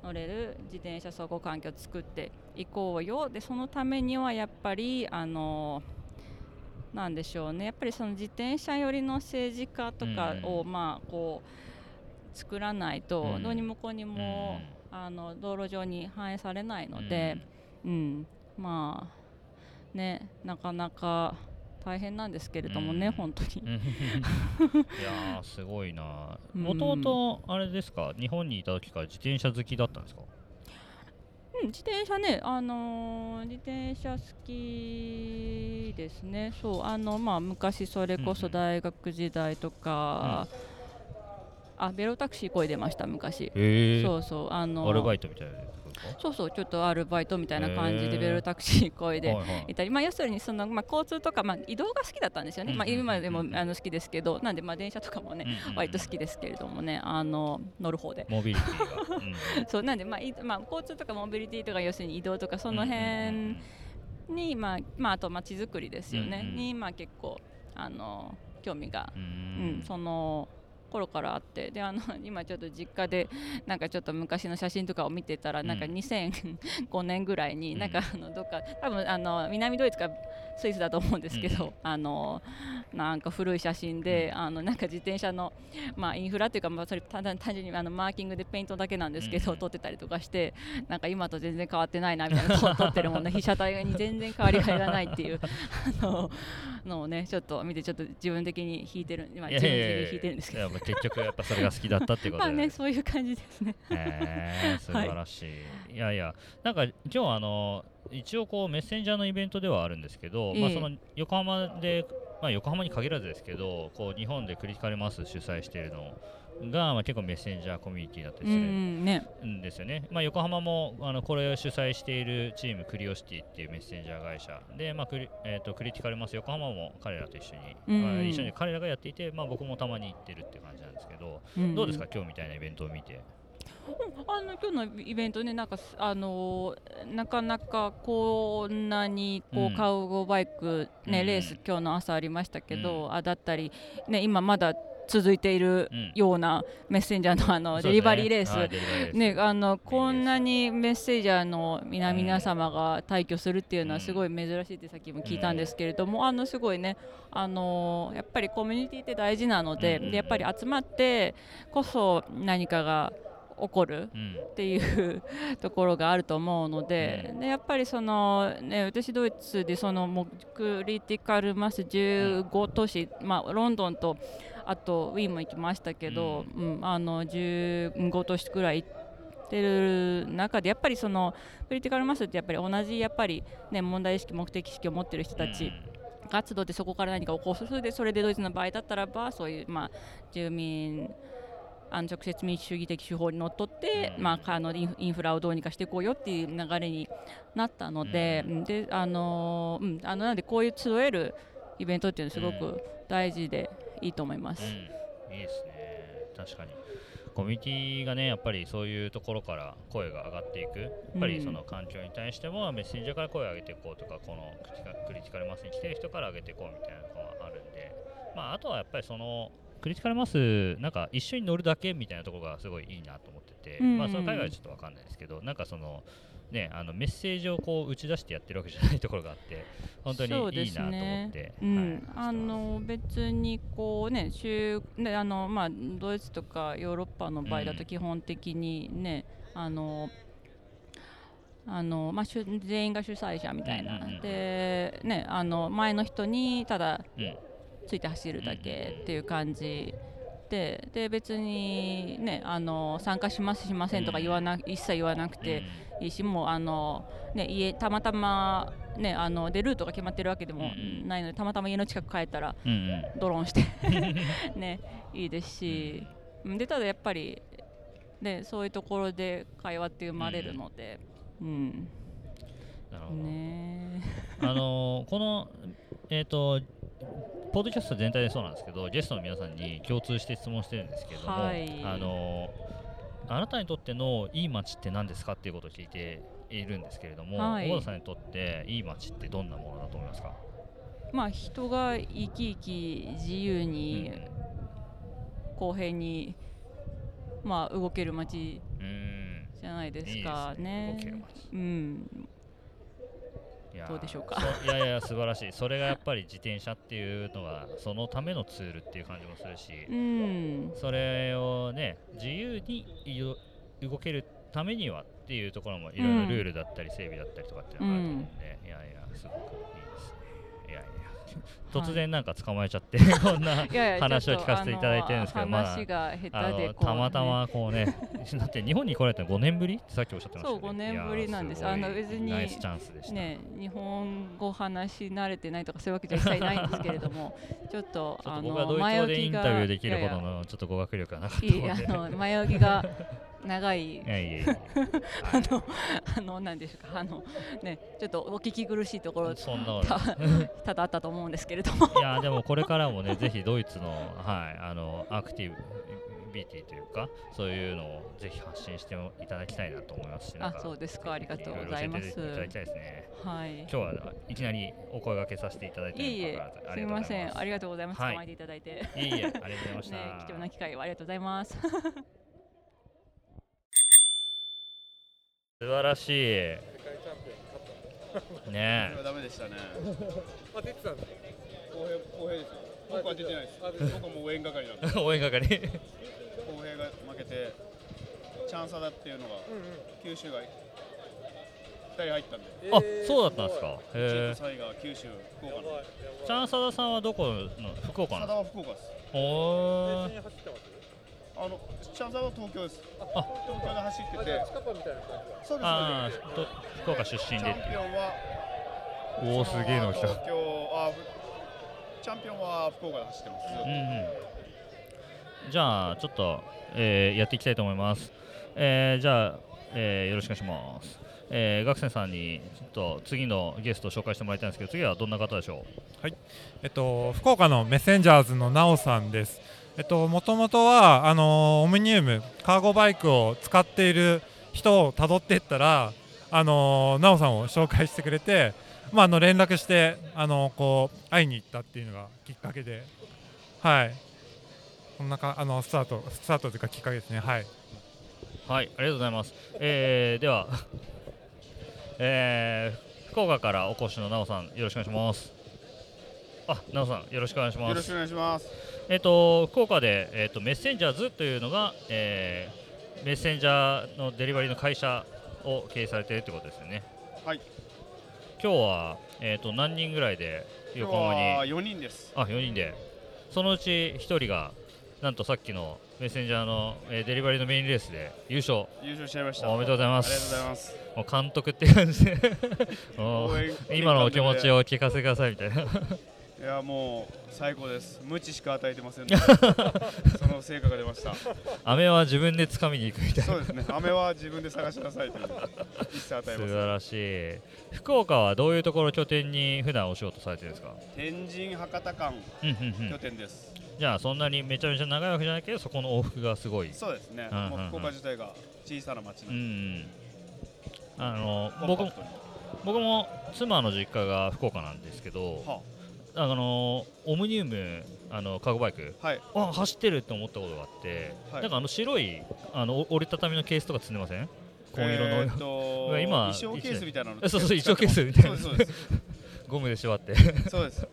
乗れる自転車走行環境を作っていこうよ。でそのためにはやっぱりあのなんでしょうね。やっぱりその自転車寄りの政治家とかを、うん。まあこう作らないと、うん。どうにもこうにも、あの道路上に反映されないので、うん。まあねなかなか大変なんですけれどもね、うん。本当に。うん。(laughs) いやーすごいな。うん。もともとあれですか？日本にいた時から自転車好きだったんですか？うん、自転車ね、あのー自転車好きですね。そう、あのまあ昔それこそうんうん。大学時代とか、あベロタクシーこいでました昔。そうそうあのアルバイトみたいなそうそうちょっとアルバイトみたいな感じでベロタクシーこいで。はいたりまあ、要するにその、まあ、交通とか、まあ、移動が好きだったんですよね、まあ、今でもあの好きですけど。なんで、まあ、電車とかもね、割と好きですけれどもねあの乗る方で。モビリティ (laughs) そうなんで、まあいまあ、交通とかモビリティとか要するに移動とかその辺に、まあまあ、あと街づくりですよね、に、まあ、結構あの興味が、ううんんその頃からあってであの (laughs) 今ちょっと実家でなんかちょっと昔の写真とかを見てたら、うんなん。か2005年ぐらいに、うんなん。かあのどっか多分あの南ドイツかスイスだと思うんですけど、うん。あのなんか古い写真で、あのなんか自転車の、まあ、インフラっていうか、まあ、それ単純にあのマーキングでペイントだけなんですけど、うん。撮ってたりとかしてなんか今と全然変わってないなみたいな (laughs) 撮撮ってるもんね。被写体に全然変わりがいがないっていうあののをねちょっと見てちょっと自分的に弾いてる今い自分やいやいてるんですけど。結局やっぱそれが好きだったっていうこと (laughs) まあでねそういう感じですね。へー素晴らしい、(laughs) い、やいやなんか今日はあの一応こうメッセンジャーのイベントではあるんですけど、ええ。まあその横浜でまあ横浜に限らずですけどこう日本でクリティカルマス主催しているのが、まあ、結構メッセンジャーコミュニティだったりするんですよね、まあ、横浜もあのこれを主催しているチームクリオシティっていうメッセンジャー会社で、まあクリえー、とクリティカルマス横浜も彼らと一緒に、うん。まあ、一緒に彼らがやっていて、まあ、僕もたまに行ってるっていう感じなんですけど、うん。どうですか？今日みたいなイベントを見て。あの今日のイベントねなんかすあのーなかなかこんなにこう、うん。カウゴバイクね、うん。レース今日の朝ありましたけど、あだったりね今まだ続いているようなメッセンジャーのあのデリバリーレース、ね、あのこんなにメッセージャーの皆々様が退去するっていうのはすごい珍しいってさっきも聞いたんですけれども、あのすごいねあのやっぱりコミュニティって大事なので,、でやっぱり集まってこそ何かが起こるっていうところがあると思うのででやっぱりその、ね、私ドイツでそのもクリティカルマス15都市、まあ、ロンドンとあとウィーンも行きましたけど、うん、あの15都市くらい行ってる中でやっぱりそのクリティカルマスってやっぱり同じやっぱり、ね、問題意識目的意識を持ってる人たち、活動でそこから何か起こす。それでそれでドイツの場合だったらばそういう、まあ、住民あの直接民主主義的手法にのっとって、まあ、あのインフラをどうにかしていこうよっていう流れになったので,、であのうん、あのなんでこういう集えるイベントっていうのはすごく大事でいいと思います。いいですね。確かに。コミュニティがねやっぱりそういうところから声が上がっていく。やっぱりその環境に対してもメッセンジャーから声を上げていこうとかこのクリティカルマスに来てる人から上げていこうみたいなのがあるんで、まあ、あとはやっぱりそのクリティカルマスなんか一緒に乗るだけみたいなところがすごいいいなと思ってて、うん、まあ、その海外はちょっと分かんないですけどなんかそのね、あのメッセージをこう打ち出してやってるわけじゃないところがあって (laughs) 本当にいいなと思って、うん、あの別にこうね週ねあのまあドイツとかヨーロッパの場合だと基本的にね、うん、あのあのまあ、全員が主催者みたいな、うんうんうん、でね、あの前の人にただついて走るだけっていう感じでで別に、ね、あの参加しますしませんとか言わな一切言わなくていいしもうあの、ね、家たまたま、ね、あのでルートが決まってるわけでもないのでたまたま家の近く帰ったらドローンして (laughs) ね、いいですし。でただやっぱり、ね、そういうところで会話って生まれるので。うん。なるほど。ね。あのこの、えーとポッドキャスト全体でそうなんですけどゲストの皆さんに共通して質問してるんですけども、はい、あのあなたにとってのいい街って何ですかっていうことを聞いているんですけれども、はい、小田さんにとっていい街ってどんなものだと思いますか？まあ人が生き生き自由に、公平にまあ動ける街じゃないですかね。いいね。うん、どうでしょうか？いやいや素晴らしい。それがやっぱり自転車っていうのがそのためのツールっていう感じもするし、うん、それをね自由に動けるためにはっていうところもいろいろルールだったり整備だったりとかっていうのがあると思うんで、うん、いやいやすごくいい突然なんか捕まえちゃって、(laughs) こんな話を聞かせていただいてるんですけど、まあ、たまたまこうね、(laughs) だって日本に来られたの5年ぶり？ってさっきおっしゃってましたそう、5年ぶりなんです。あの別にね、日本語話し慣れてないとかそういうわけじゃ一切ないんですけれども、(laughs) ちょっっとあの前置きがインタビューできるほどのちょっと語学力がなかったので、前置きが長 (laughs) い。あのあのなんでしょうか。あのねちょっとお聞き苦しいところそんな (laughs) ただあったと思うんですけれども。いやでもこれからもねぜひドイツのはいあのアクティブビーティーというかそういうのをぜひ発信していただきたいなと思いますしあそうですか。ありがとうございます。いただきたいですね。はい。今日はいきなりお声掛けさせていただいていいえす。みません。ありがとうございます、はい、構えていただいて。いいえありがとうございました、(laughs) ね、貴重な機会をありがとうございます素晴らしい。ねえ。ダメでしたね。あ、出てたんだ。公平、公平ですよ。僕は出てないです。僕はもう応援係なんで。応援係。公平が負けて、チャンサダっていうのが、九州が二人入ったんで。あ、そうだったんですか。へえ。九州、福岡の。チャンサダさんはどこの福岡の？サダは福岡です。おお。あのシャザは東京です。あ、東京で走ってて。近くみたいな感じそうです。あ福岡出身で。チャンピオンは。おお、すげえの来た。東京あチャンピオンは福岡で走ってます。うんうん。じゃあちょっと、えー、やっていきたいと思います。えー、じゃあ、えー、よろしくお願いします。えー、学生さんにちょっと次のゲストを紹介してもらいたいんですけど次はどんな方でしょう？はいえっと福岡のメッセンジャーズのなおさんですえっと、もともとはあのオムニウムカーゴバイクを使っている人をたどっていったらあの奈緒さんを紹介してくれて、まあ、あの連絡してあのこう会いに行ったっていうのがきっかけで、はい、そんなかあのスタートスタートというかきっかけですねはいはい、ありがとうございます。えー、では、(laughs) えー、福岡からお越しのなおさん、よろしくお願いします。あ、なおさん、よろしくお願いしますよろしくお。願いします。えっ、と、福岡で、えっ、と、メッセンジャーズというのが、えー、メッセンジャーのデリバリーの会社を経営されているということですよね。はい。今日は、えっ、と、何人ぐらいで今日横浜はに、4人です。あ、4人で、そのうち1人が、なんとさっきのメッセンジャーの、えーデリバリーのメインレースで優勝。優勝しちゃいました。おめでとうございますありがとうございます。もう監督って感じで (laughs) 今のお気持ちを聞かせてくださいみたいないやもう最高です。無知しか与えてません、ね。(laughs) その成果が出ました。飴は自分で掴みに行くみたいなそうですね。飴は自分で探しなさいという一切与えません。素晴らしい福岡はどういうところを拠点に普段お仕事されてるんですか？天神博多間うんうんうん拠点です。じゃあそんなにめちゃめちゃ長いわけじゃないけどそこの往復がすごいそうですね。うんうんうんもう福岡自体が小さな町うんうなんで。んあの僕も僕も妻の実家が福岡なんですけどはあのオムニウムあのカゴバイク。はい。あ走ってるって思ったことがあって、はい。なんかあの白いあの折りたたみのケースとか積んでません？紺色の、えー (laughs) 今衣装ケースみたいなのそうそう衣装ケースみたいな。ゴムで縛って。そうです。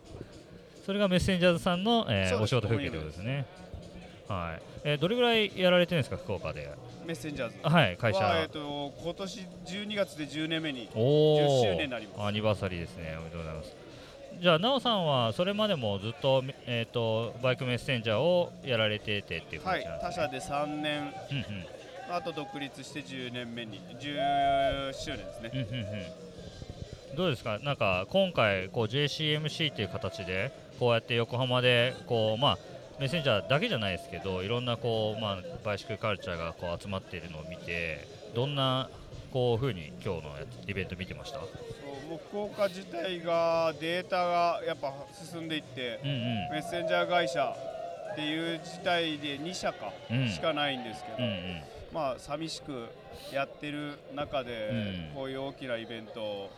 それがメッセンジャーズさんの、えーお仕事風景ということですね。はい、えーどれぐらいやられてるんですか福岡で？メッセンジャーズ。あはい会社。はえーっと今年12月で10年目に。お10お周年になります。アニバーサリーですね。おめでとうございますじゃあ奈緒さんはそれまでもずっと,、えー、とバイクメッセンジャーをやられててっていうはい感じなん。ですね、他社で3年、うんうんあと独立して10年目に10周年ですね。うんうんうんどうですか、なんか今回こう JCMC という形でこうやって横浜でこうまあメッセンジャーだけじゃないですけどいろんなこうまあバイシクルカルチャーがこう集まっているのを見てどんなこう風に今日のイベント見てました？福岡自体がデータがやっぱ進んでいって、うんうん。メッセンジャー会社っていう自体で2社かうん。しかないんですけど、うんうん。まあ寂しくやってる中で、うん。こういう大きなイベント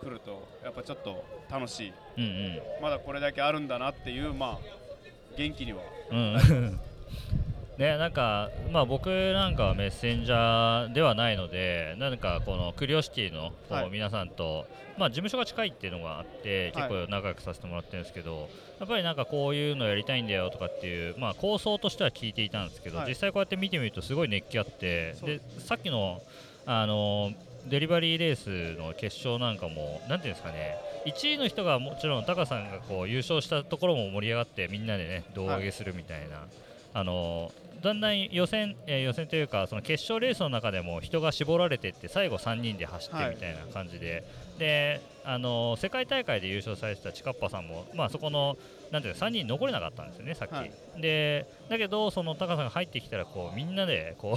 来るとやっぱちょっと楽しい。うんまだこれだけあるんだなっていうまあ元気にはうんうんね、なんか、まあ、僕なんかはメッセンジャーではないので、なんかこのクリオシティの皆さんと、まあ、事務所が近いっていうのがあって、はい。結構仲良くさせてもらってるんですけど、やっぱりなんかこういうのやりたいんだよとかっていう、まあ、構想としては聞いていたんですけど、はい。実際こうやって見てみると、すごい熱気あって、でさっきのあのデリバリーレースの決勝なんかも、なんていうんですかね、1位の人がもちろん、タカさんがこう優勝したところも盛り上がって、みんなでね、胴上げするみたいな。あのだんだん予選、えー予選というかその決勝レースの中でも人が絞られていって最後3人で走ってはいみたいな感じで、であの世界大会で優勝されてたチカッパさんも、まあ、そこのなんていうか3人残れなかったんですよね、さっき。はいでだけど、そのタカさんが入ってきたらこうみんなでこ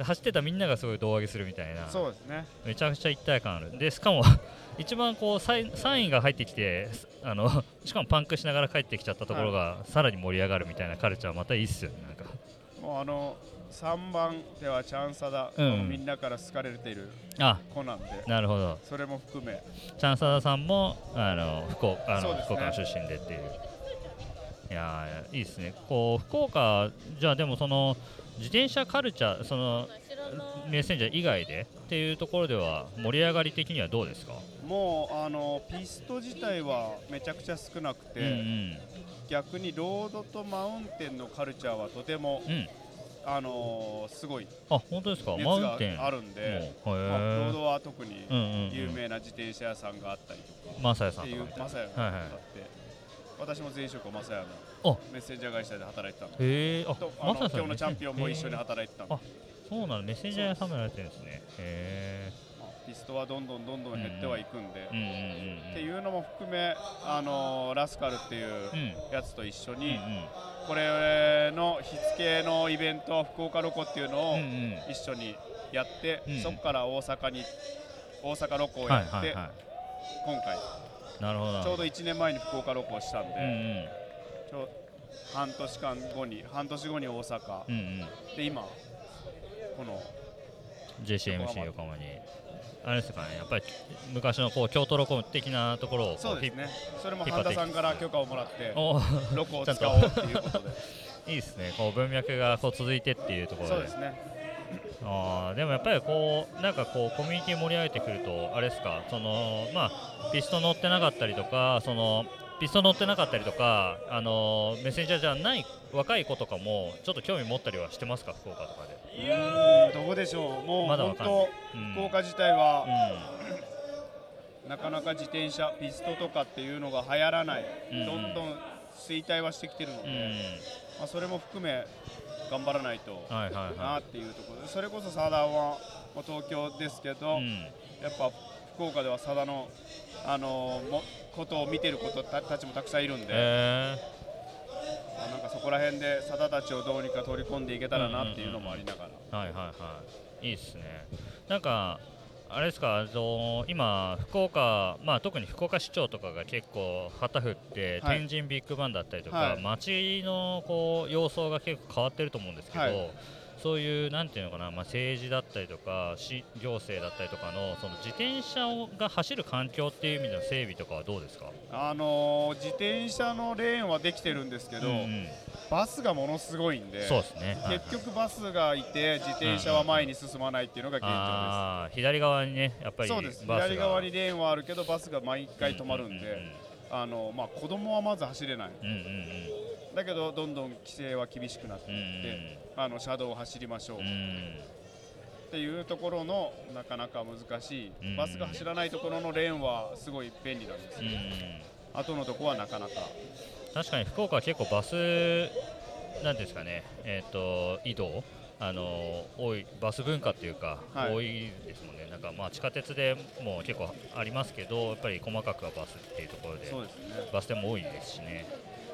う (laughs) 走ってたみんながすごい胴上げするみたいなそうですねめちゃくちゃ一体感ある。でしかも (laughs) 一番こう3位が入ってきてあのしかもパンクしながら帰ってきちゃったところが、さらに盛り上がるみたいなカルチャーまたいいっすよね。もうあの3番手はチャンサダ、うんみんなから好かれているあ子なんでなるほど。それも含めチャンサダさんもあの福岡あの、ね福岡の出身でっていう。いやーいいですね。こう福岡じゃあでもその自転車カルチャーそのメッセンジャー以外でっていうところでは盛り上がり的にはどうですか？もうあのピスト自体はめちゃくちゃ少なくて、うんうん逆にロードとマウンテンのカルチャーはとても、うん。あのーすごいあ本当ですか？マウンテン。あるんで、まあ、ローードは特に有名な自転車屋さんがあったりとか。マサヤさんとか。マサヤがあって、はいはい。私も前職はマサヤあ。のメッセンジャー会社で働いてたんで。あとあの今日のチャンピオンも一緒に働いてたんで。あそうなの。メッセンジャー屋さんもやられてるんですね。へピストはどんどんどんどん減ってはいくんで。っていうのも含め、あのーラスカルっていううんやつと一緒に、これの火付けのイベント福岡ロコっていうのを一緒にやって、うんそこから大阪に大阪ロコをはやって、今回い。なるほど。ちょうど1年前に福岡ロコをしたんで、ちょ半年間後に半年後に大阪。で今この JCMC 横浜に。あれですかね、やっぱり昔のこう京都ロコ的なところをこそうですね。それも半田さんから許可をもらっておロコを使おうっていうことで。(laughs) いいですね。こう文脈がこう続いてっていうところで。そうですね。あーでもやっぱりこうなんかこうコミュニティ盛り上げてくるとあれですかそのまあピスト乗ってなかったりとかそのピスト乗ってなかったりとかあのメッセンジャーじゃない若い子とかもちょっと興味持ったりはしてますか福岡とかで？どうでしょう？もうまだわ本当うん福岡自体はうなかなか自転車ピストとかっていうのが流行らない、うん。どんどん衰退はしてきてるので、んうん。まあ、それも含め頑張らないとはいはいなはっていうところでそれこそ佐田はもう東京ですけど、やっぱ福岡では佐田の、あのーもことを見てる子たたちもたくさんいるんで、えまあなんかそこら辺で佐田たちをどうにか取り込んでいけたらなっていうのもありながら、ー、はいはいはい。いいですね。なんかあれですかあの今福岡まあ特に福岡市長とかが結構旗振って、はい。天神ビッグバンだったりとか、はい。街のこう様相が結構変わってると思うんですけど、はいそういうなんていうのかな、まあ、政治だったりとか市行政だったりとかのその自転車をが走る環境っていう意味での整備とかはどうですか？あのー自転車のレーンはできてるんですけど、うんうん。バスがものすごいんでそうですね。結局バスがいて自転車は前に進まないっていうのが現状あー左側にねやっぱりです。そうです。左側にレーンはあるけどバスが毎回止まるんで、あのまあ、子供はまず走れない。うんうんうん。だけどどんどん規制は厳しくなってうんいって、あの車道を走りましょう。うんうんっていうところのなかなか難しい、うん。バスが走らないところのレーンはすごい便利なんですよ、うん。うん後のとこはなかなか。確かに福岡は結構バスなんですかね。えっ、と移動？あの多いバス文化っていうか、はい。多いですもんね。なんかまあ地下鉄でも結構ありますけどやっぱり細かくはバスっていうところで。そうですね。バス停も多いですしね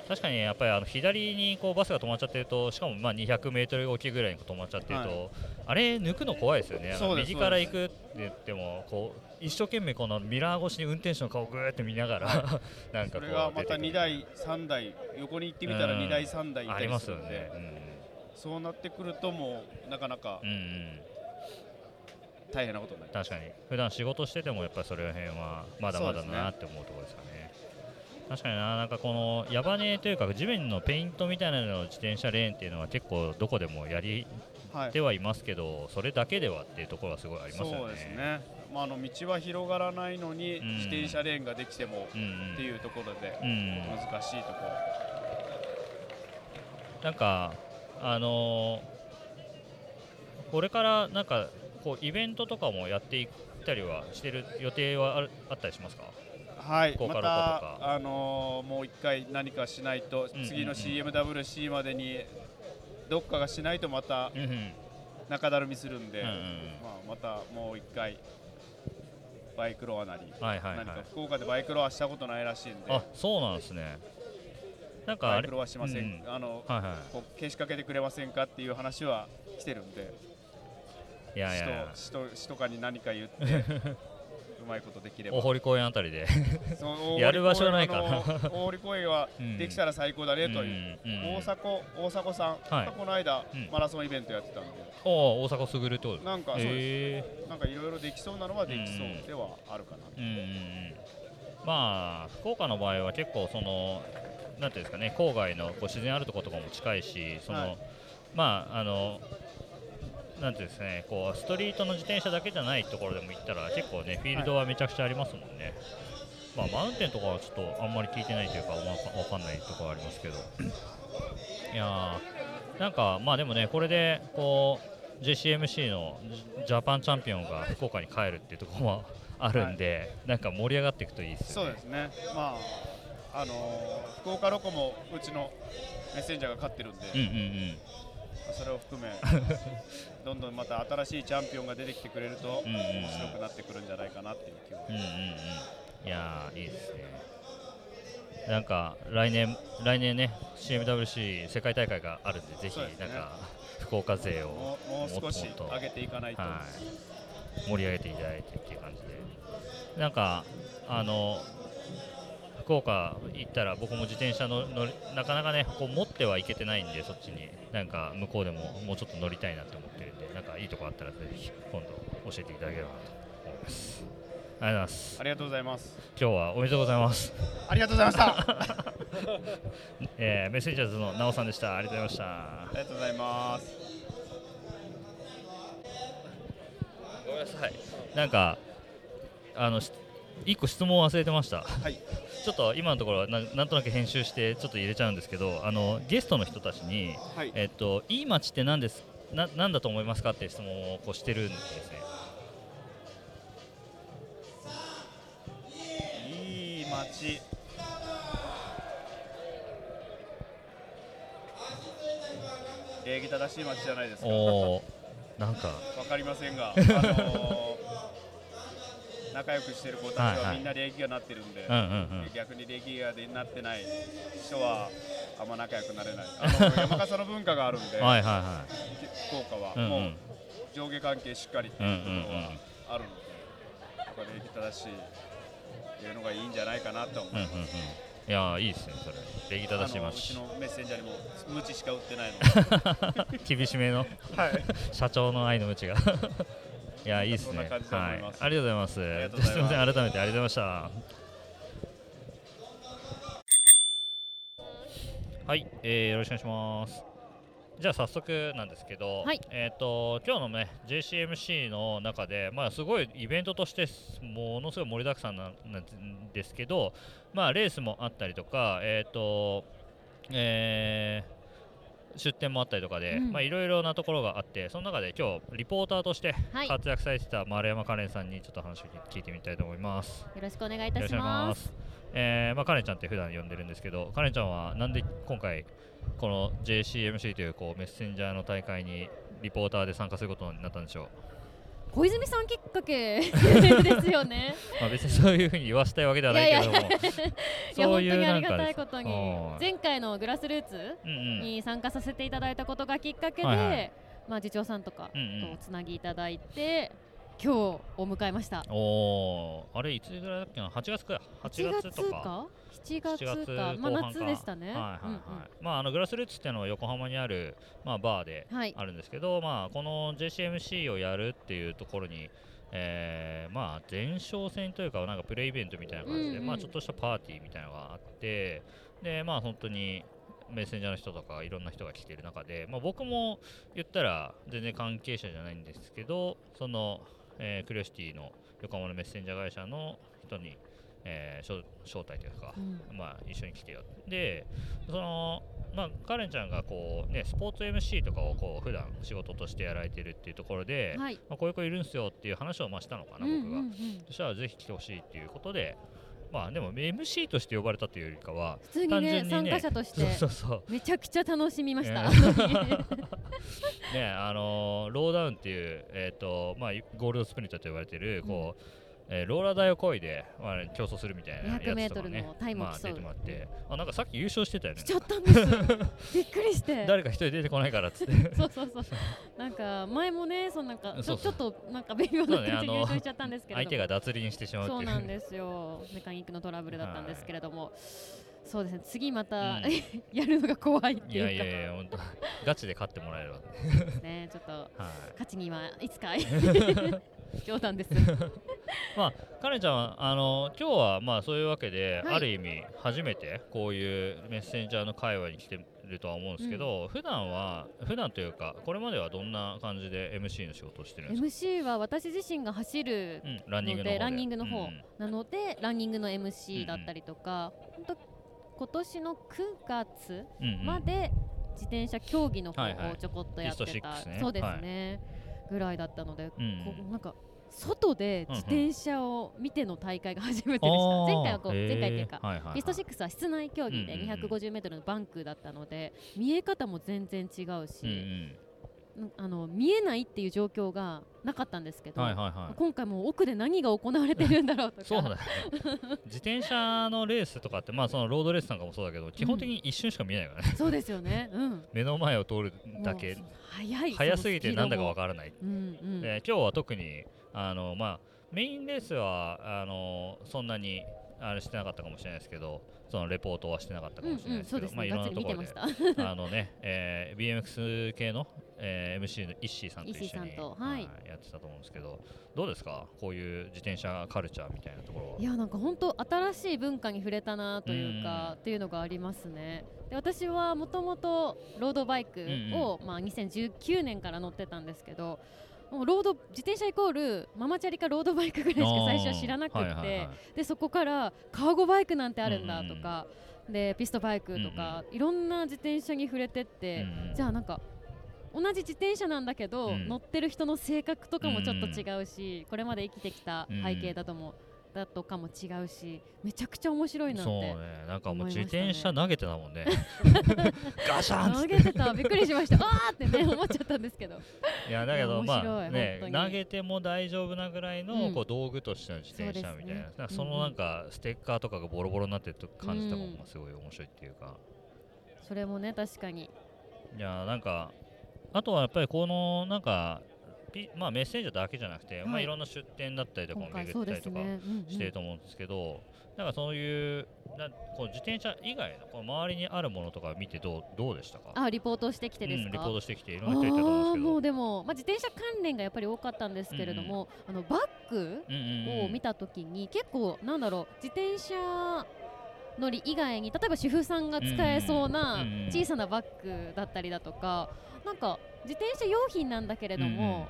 確かにやっぱりあの左にこうバスが止まっちゃってるとしかもまあ200メートルおきぐらいに止まっちゃってると、はいあれ抜くの怖いですよね。そうです右から行くって言ってもこう一生懸命このミラー越しに運転手の顔をぐーって見ながら (laughs) なんかこれがまた出てくる。2台3台横に行ってみたらうん。2台3台いありたりますよね。するん。で、。そうなってくるともうなかなかうん。大変なことになります。確かに。普段仕事しててもやっぱりそれら辺はまだまだなって思うところですかね。確かにな、なんかこのヤバネというか地面のペイントみたいなのの自転車レーンっていうのは結構どこでもやりはいてはいますけど、それだけではっていうところはすごいありますよね。そうですね、まあ、あの道は広がらないのにうん自転車レーンができてもっていうところでうん、難しいところ、なんかあのーこれからなんかこうイベントとかもやっていったりはしてる予定はあるあったりしますか？はい、また、あのーもう一回何かしないと、うんうん次の CMWC までにどっかがしないとまたうんうん。中だるみするんで、うんうんまあ、またもう一回バイクロアなり、はいはいはい。何か福岡でバイクロアしたことないらしいんで。あそうなんですね。なんかバイクロアしません、うんあのはいはこう消しかけてくれませんかっていう話は来てるんで。い。いやいやいや。市と市とかに何か言って。う (laughs) まいことできれば。大堀公園あたりで。(laughs) やる場所ないかな大堀公園はうん。できたら最高だねという、うんうん大迫大迫さんはい。がこの間、うん。マラソンイベントやってたんで。おお大阪すぐるってこ。となんかそうです、へなんかいろいろできそうなのはできそうではあるかな、まあ福岡の場合は結構そのなんていうんですかね郊外のこう自然あるところとかも近いしその、はい。まああのなんてですかねこうストリートの自転車だけじゃないところでも行ったら結構ねフィールドはめちゃくちゃありますもんね、まあマウンテンとかはちょっとあんまり聞いてないというかわかんないところはありますけど。いやーなんかまあでもねこれでこう JCMC のジジャパンチャンピオンが福岡に帰るっていうところもあるんで、なんか盛り上がっていくといいですよね。そうですね。まああのー福岡ロコもうちのメッセンジャーが勝ってるんで、うんうんうんそれを含め (laughs) どんどんまた新しいチャンピオンが出てきてくれるとうんうんうん。面白くなってくるんじゃないかなっていう気はうんうんうん。いやーいいですね。なんか来年来年ね CMWC 世界大会があるんでぜひなんか福岡勢をもう少し上げていかないと、はい、盛り上げていただいてっていう感じで。なんかあの福岡行ったら僕も自転車の乗りなかなかねこう持ってはいけてないんでそっちになんか向こうでももうちょっと乗りたいなって思ってるんでなんかいいとこあったらぜひ今度教えていただければなと思います。ございます。ありがとうございます。今日はおめでとうございます。ありがとうございました。(laughs) えーメッセンジャーズのなおさんでした。ありがとうございました。ありがとうございます。ごめんなさい。なんかあのし一個質問忘れてました。はい。ちょっと今のところななんとなく編集してちょっと入れちゃうんですけどあのゲストの人たちにはい。えっといい街って何ですななんだと思いますかって質問をこうしてるんですね。いい街。礼儀正しい街じゃないですか。なんか。(laughs) わかりませんが、あのー仲良くしてる子たちはみんな礼儀がなってるんで、うんうんうん。逆に礼儀がなってない人はあんま仲良くなれない。(laughs) あの山笠の文化があるんで、はいはいは福岡は、うんうん。もう上下関係しっかりっていうところはうんうんうんあるので、やっぱ礼儀正しいっていうのがいいんじゃないかなと思います。いうんうんうん。いやーいいですねそれ。礼儀正しいあのう街ちのメッセンジャーにも無知しか売ってないの。で、(laughs) 厳しめの。はい、(laughs) 社長の愛の無知がいやいいですね。はい。ありがとうございます。す。すみません改めてありがとうございました。はい、えー、よろしくお願いします。じゃあ早速なんですけど、はい。えっ、と今日のね JCMC の中でまあすごいイベントとしてものすごい盛りだくさんなんですけどまあレースもあったりとかえっ、とえー出店もあったりとかで、いろいろなところがあってその中で今日リポーターとしてはい活躍されてた丸山カレンさんにちょっと話を聞いてみたいと思います。よろしくお願いいたしま。す。えーまあカレンちゃんって普段呼んでるんですけど、カレンちゃんはなんで今回この JCMC というこうメッセンジャーの大会にリポーターで参加することになったんでしょう？小泉さんきっかけ (laughs) ですよね。まあ別にそういうふうに言わしたいわけではないけれども、いや (laughs) 本当にありがたいことにはい前回のグラスルーツに参加させていただいたことがきっかけで、まあ次長さんとかとつなぎいただいて、今日を迎えました。おーあれいつぐらいだっけな、8月か、8 8月とか。月か？7 7月月か。まあ夏でしたね。はいはいはい。うんうん。まああのグラスルーツっていうのは横浜にあるまあバーではい。あるんですけど、まあこの JCMC をやるっていうところに、えーまあ前哨戦というかなんかプレイベントみたいな感じで、うんうん。まあちょっとしたパーティーみたいなのがあって、でまあ本当にメッセンジャーの人とかいろんな人が来てる中で、まあ、僕も言ったら全然関係者じゃないんですけどその、えークリオシティの横浜のメッセンジャー会社の人に、えー招招待というか、うん。まあ、一緒に来てよ。でそのまあカレンちゃんがこうねスポーツ MC とかをこう普段仕事としてやられてるっていうところで、はい。まあ、こういう子いるんすよっていう話をまあしたのかな、うん僕が、うんうん。そしたらぜひ来てほしいっていうことでまあでも MC として呼ばれたというよりかは普通にねね参加者としてそうそうそう。めちゃくちゃ楽しみました。えね (laughs) あのーローダウンっていう、えーとまあ、ゴールドスプリンターと呼ばれてる、こうえーローラー台を漕いで、まあね、競争するみたいなやつとか、ね、200のタイムをまあ、競う出てもらってあなんかさっき優勝してたよねしちゃったんです。(laughs) びっくりして。誰か一人出てこないからっつってそうそうそう。なんか前もね、そのなんかちょそうそうちょっとなんか微妙な感じで優勝しちゃったんですけれども。相手が脱輪してしまうそうなんですよ。メカニックのトラブルだったんですけれども。そうですね。次また、うん (laughs) やるのが怖いっていやいいうかやいや本当ガチで勝ってもらえれば、ね。ちょっと (laughs) はい、勝ちにはいつか冗談です。(laughs) まあカレンちゃんはあの今日はまあそういうわけで、はい。ある意味初めてこういうメッセンジャーの会話に来てるとは思うんですけど、普段は普段というかこれまではどんな感じで MC の仕事をしてるんですか、MC は私自身が走るうん、ランニングのランニングの方うん。なのでランニングの MC だったりとか、本当今年の9月うんうんまで自転車競技の方はいはいをちょこっとやってた、ピスト6ね。そうですね、ぐらいだったので、うんこうなんか外で自転車を見ての大会が初めてでした、あー。前回はこう前回っていうか、はいはいはい。ピスト6は室内競技でうんうんうん。250m のバンクだったので見え方も全然違ううんうし、んうんあの見えないっていう状況がなかったんですけど、はいはいはい。今回も奥で何が行われてるんだろうとか。そうだよ。ね自転車のレースとかってまあそのロードレースなんかもそうだけど基本的に一瞬しか見えないからね、そうですよね、うん、目の前を通るだけ。早い速すぎてなんだかわる、からない。うんうん。で今日は特にあの、まあ、メインレースはあのそんなにあれしてなかったかもしれないですけどそのレポートはしてなかったかもしれないですけど、うんうんすね。まあいろんなところで。(laughs) あのね、えー BMX 系の、えー MC のイッシーさんと一緒にはい。やってたと思うんですけどどうですか？こういう自転車カルチャーみたいなところは。いやなんか本当新しい文化に触れたなというか、っていうのがありますね。で私はもともとロードバイクを、まあ、2019年から乗ってたんですけどもうロード自転車イコールママチャリかロードバイクぐらいしか最初は知らなくって、はいはいはい。でそこからカーゴバイクなんてあるんだとか、でピストバイクとか、いろんな自転車に触れてって、うんうん。じゃあなんか同じ自転車なんだけど、うん。乗ってる人の性格とかもちょっと違うし、これまで生きてきた背景だとも、だとかも違うしめちゃくちゃ面白いなってそうねなんかもう自転車投げてたもんねガシャン投げてたびっくりしましたあーってね思っちゃったんですけどいやだけどまあね投げても大丈夫なぐらいの、うんこう道具としての自転車みたいなそうですねのなんかステッカーとかがボロボロになってる感じとかもすごい面白いっていうか、それもね確かにいやなんかあとはやっぱりこのなんかピまあメッセンジャーだけじゃなくて、はい。まあいろんな出店だったりとかも巡ったりとかしてると思うんですけど、なんかそういうなこう自転車以外のこう周りにあるものとか見てどうどうでしたか？あリポートしてきてですか、うん、リポートしてきていろんな人いたと思うんですけど。もうでも、まあ、自転車関連がやっぱり多かったんですけれども、あのバッグうんうんうん。を見たときに、結構なんだろう自転車乗り以外に例えば主婦さんが使えそうな小さなバッグだったりだとかなんか自転車用品なんだけれども、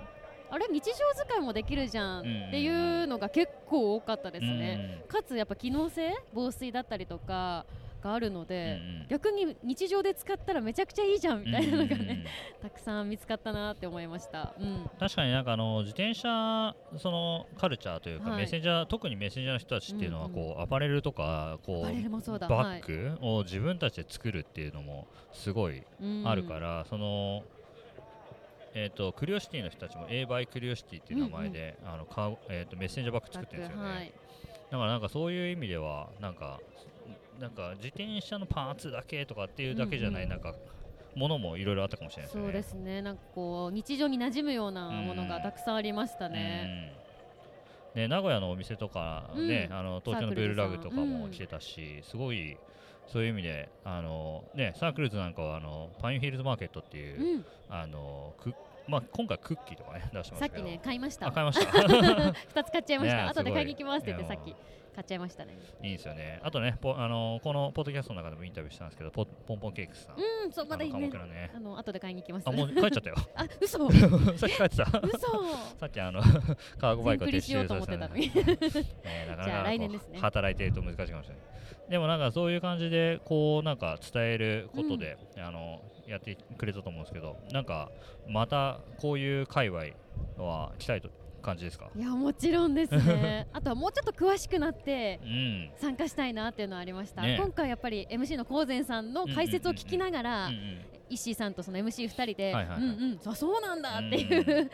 あれ日常使いもできるじゃんっていうのが結構多かったですね、かつやっぱ機能性防水だったりとかがあるので、逆に日常で使ったらめちゃくちゃいいじゃんみたいなのがね、うんうんうん。(laughs) たくさん見つかったなって思いました。うん。確かになんかあの自転車そのカルチャーというか、はい。メッセンジャー特にメッセンジャーの人たちっていうのはうん。うんこう、アパレルとかこうバッグを自分たちで作るっていうのもすごいあるから、そのえー、とクリオシティの人たちも A バイクリオシティっていう名前で、あのカーえー、とメッセンジャーバッグ作ってるんですよね、はい、だからなんかそういう意味ではなんかなんか自転車のパーツだけとかっていうだけじゃない、うんうん。なんかものもいろいろあったかもしれないですね。そうですね。なんかこう日常に馴染むようなものがたくさんありましたね。うん。ね、名古屋のお店とかね、うん。あの東京のブールラグとかも来てたし、すごいそういう意味であの、ね、サークルズなんかはあのパインフィールドマーケットっていう、うん、あのくまあ、今回クッキーとかね出してますけどさっきね買いました。あ買いました (laughs) 二つ買っちゃいました。ね後で買いに行きますって言ってさっき買っちゃいましたね。いいんですよねあとねポあのこのポッドキャストの中でもインタビューしたんですけどポポンポンケークスさん、うん、そうまだいいねねあの後で買いに行きます。あもう帰っちゃったよ (laughs) あ、嘘。(laughs) さっき帰ってた嘘。さっきあのカーゴバイクを全クリしようと思ってたのに。ねなかなか来年ですね働いてると難しいかもしれないでもなんかそういう感じでこうなんか伝えることで、あのやってくれたと思うんですけどなんかまたこういう界隈は来たいと感じですか？いやもちろんですね。(laughs) あとはもうちょっと詳しくなってうん。参加したいなっていうのはありました。ね。今回やっぱり MC の高前さんの解説を聞きながら、うんうん石井さんとその MC2 人で、はいはいはい。うんうんそうそうなんだっていう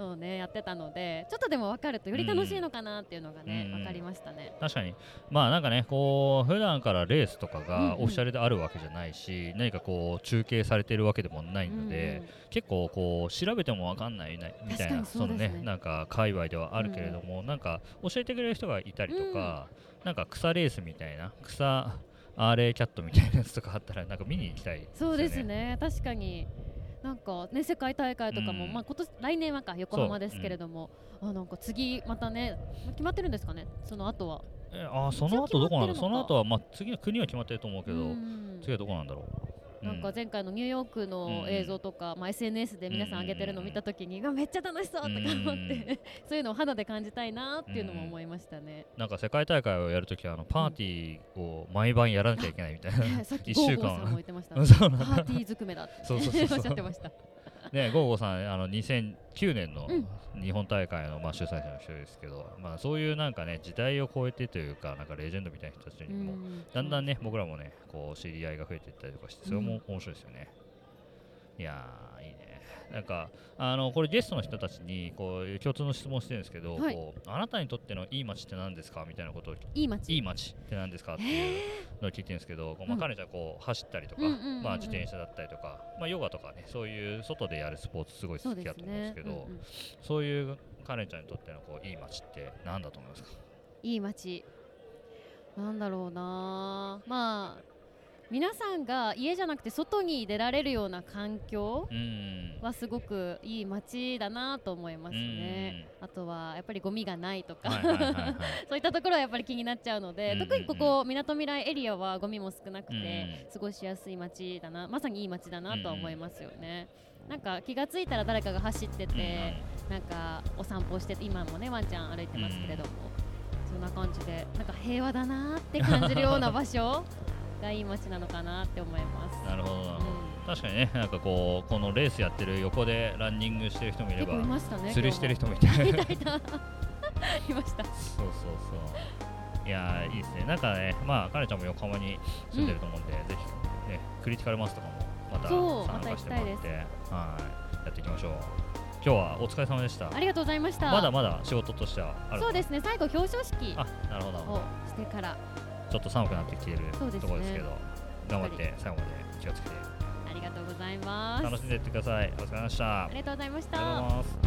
のをねやってたのでちょっとでも分かるとより楽しいのかなっていうのがね、うん。分かりましたね。確かに。まあなんかねこう普段からレースとかうんがうん。オフィシャルであるわけじゃないし、何かこう中継されてるわけでもないので、うんうん。結構こう調べてもわかんないなみたいなそうのね。ねなんか界隈ではあるけれども、なんか教えてくれる人がいたりとか、なんか草レースみたいな草アーレイキャットみたいなやつとかあったらなんか見に行きたいそうですね。確かになんかね世界大会とかも、うん。まあ今年来年はか横浜ですけれども、あなんか次またね決まってるんですかね？その後は。えあーその後どこなのか。その後はまあ次の国は決まってると思うけど、うん。次はどこなんだろう？なんか前回のニューヨークの映像とか、まあ、SNS で皆さん上げてるのを見たときに、うわめっちゃ楽しそうとか思って、そういうのを肌で感じたいなっていうのも思いましたね。なんか世界大会をやるときはあのパーティーを毎晩やらなきゃいけないみたいな、さっき一週間。ゴーゴーさんも言ってました、(laughs) パーティーずくめだって。そうそうそうそう。(laughs) おっしゃってました。ね、ゴーゴーさん、あの2009年のうん日本大会の、まあ、主催者の一人ですけど、まあ、そういうなんかね、時代を超えてというか、なんかレジェンドみたいな人たちにも、だんだんね、僕らもね、こう知り合いが増えていったりとかして、それも面白いですよね。いや。なんか、あのこれゲストの人たちにこう共通の質問してるんですけど、はい。こうあなたにとってのいい街って何ですか？みたいなことをいい街？いい街って何ですか？っていうのを聞いてるんですけど、こうまあ、うん。彼女はこう走ったりとか、うんまあ、自転車だったりとか、まあ、ヨガとかねそういう外でやるスポーツすごい好きだと思うんですねけど。うんうん。そういうカレンちゃんにとってのこういい街って何だと思いますか？いい街。なんだろうな。まあ皆さんが家じゃなくて外に出られるような環境うん。はすごくいい街だなと思いますね。あとはやっぱりゴミがないとか、(laughs) そういったところはやっぱり気になっちゃうので、特にここみなとみらいエリアはゴミも少なくて、過ごしやすい街だなまさにいい街だなとは思いますよね。なんか気がついたら誰かが走ってて、なんかお散歩してて今もねワンちゃん歩いてますけれども、そんな感じでなんか平和だなって感じるような場所 (laughs) がいい街なのかなって思います。なるほどなるほど、確かにねなんかこうこのレースやってる横でランニングしてる人もいればね釣りしてる人もいて。いた。いたいました。そうそうそう。いやーいいですね。なんかねまあかねちゃんも横浜に住んでると思うんで、ぜひねクリティカルマスとかもまた参加してもらって。まはい。やっていきましょう。今日はお疲れ様でした。ありがとうございました。まだまだ仕事としてはあるそうですね最後表彰式あなるほをどしてからちょっと寒くなってきているところですけど頑張って最後まで気をつけて。ありがとうございます。楽しんでいってください。お疲れ様でした。ありがとうございましありがとうごたざい。ます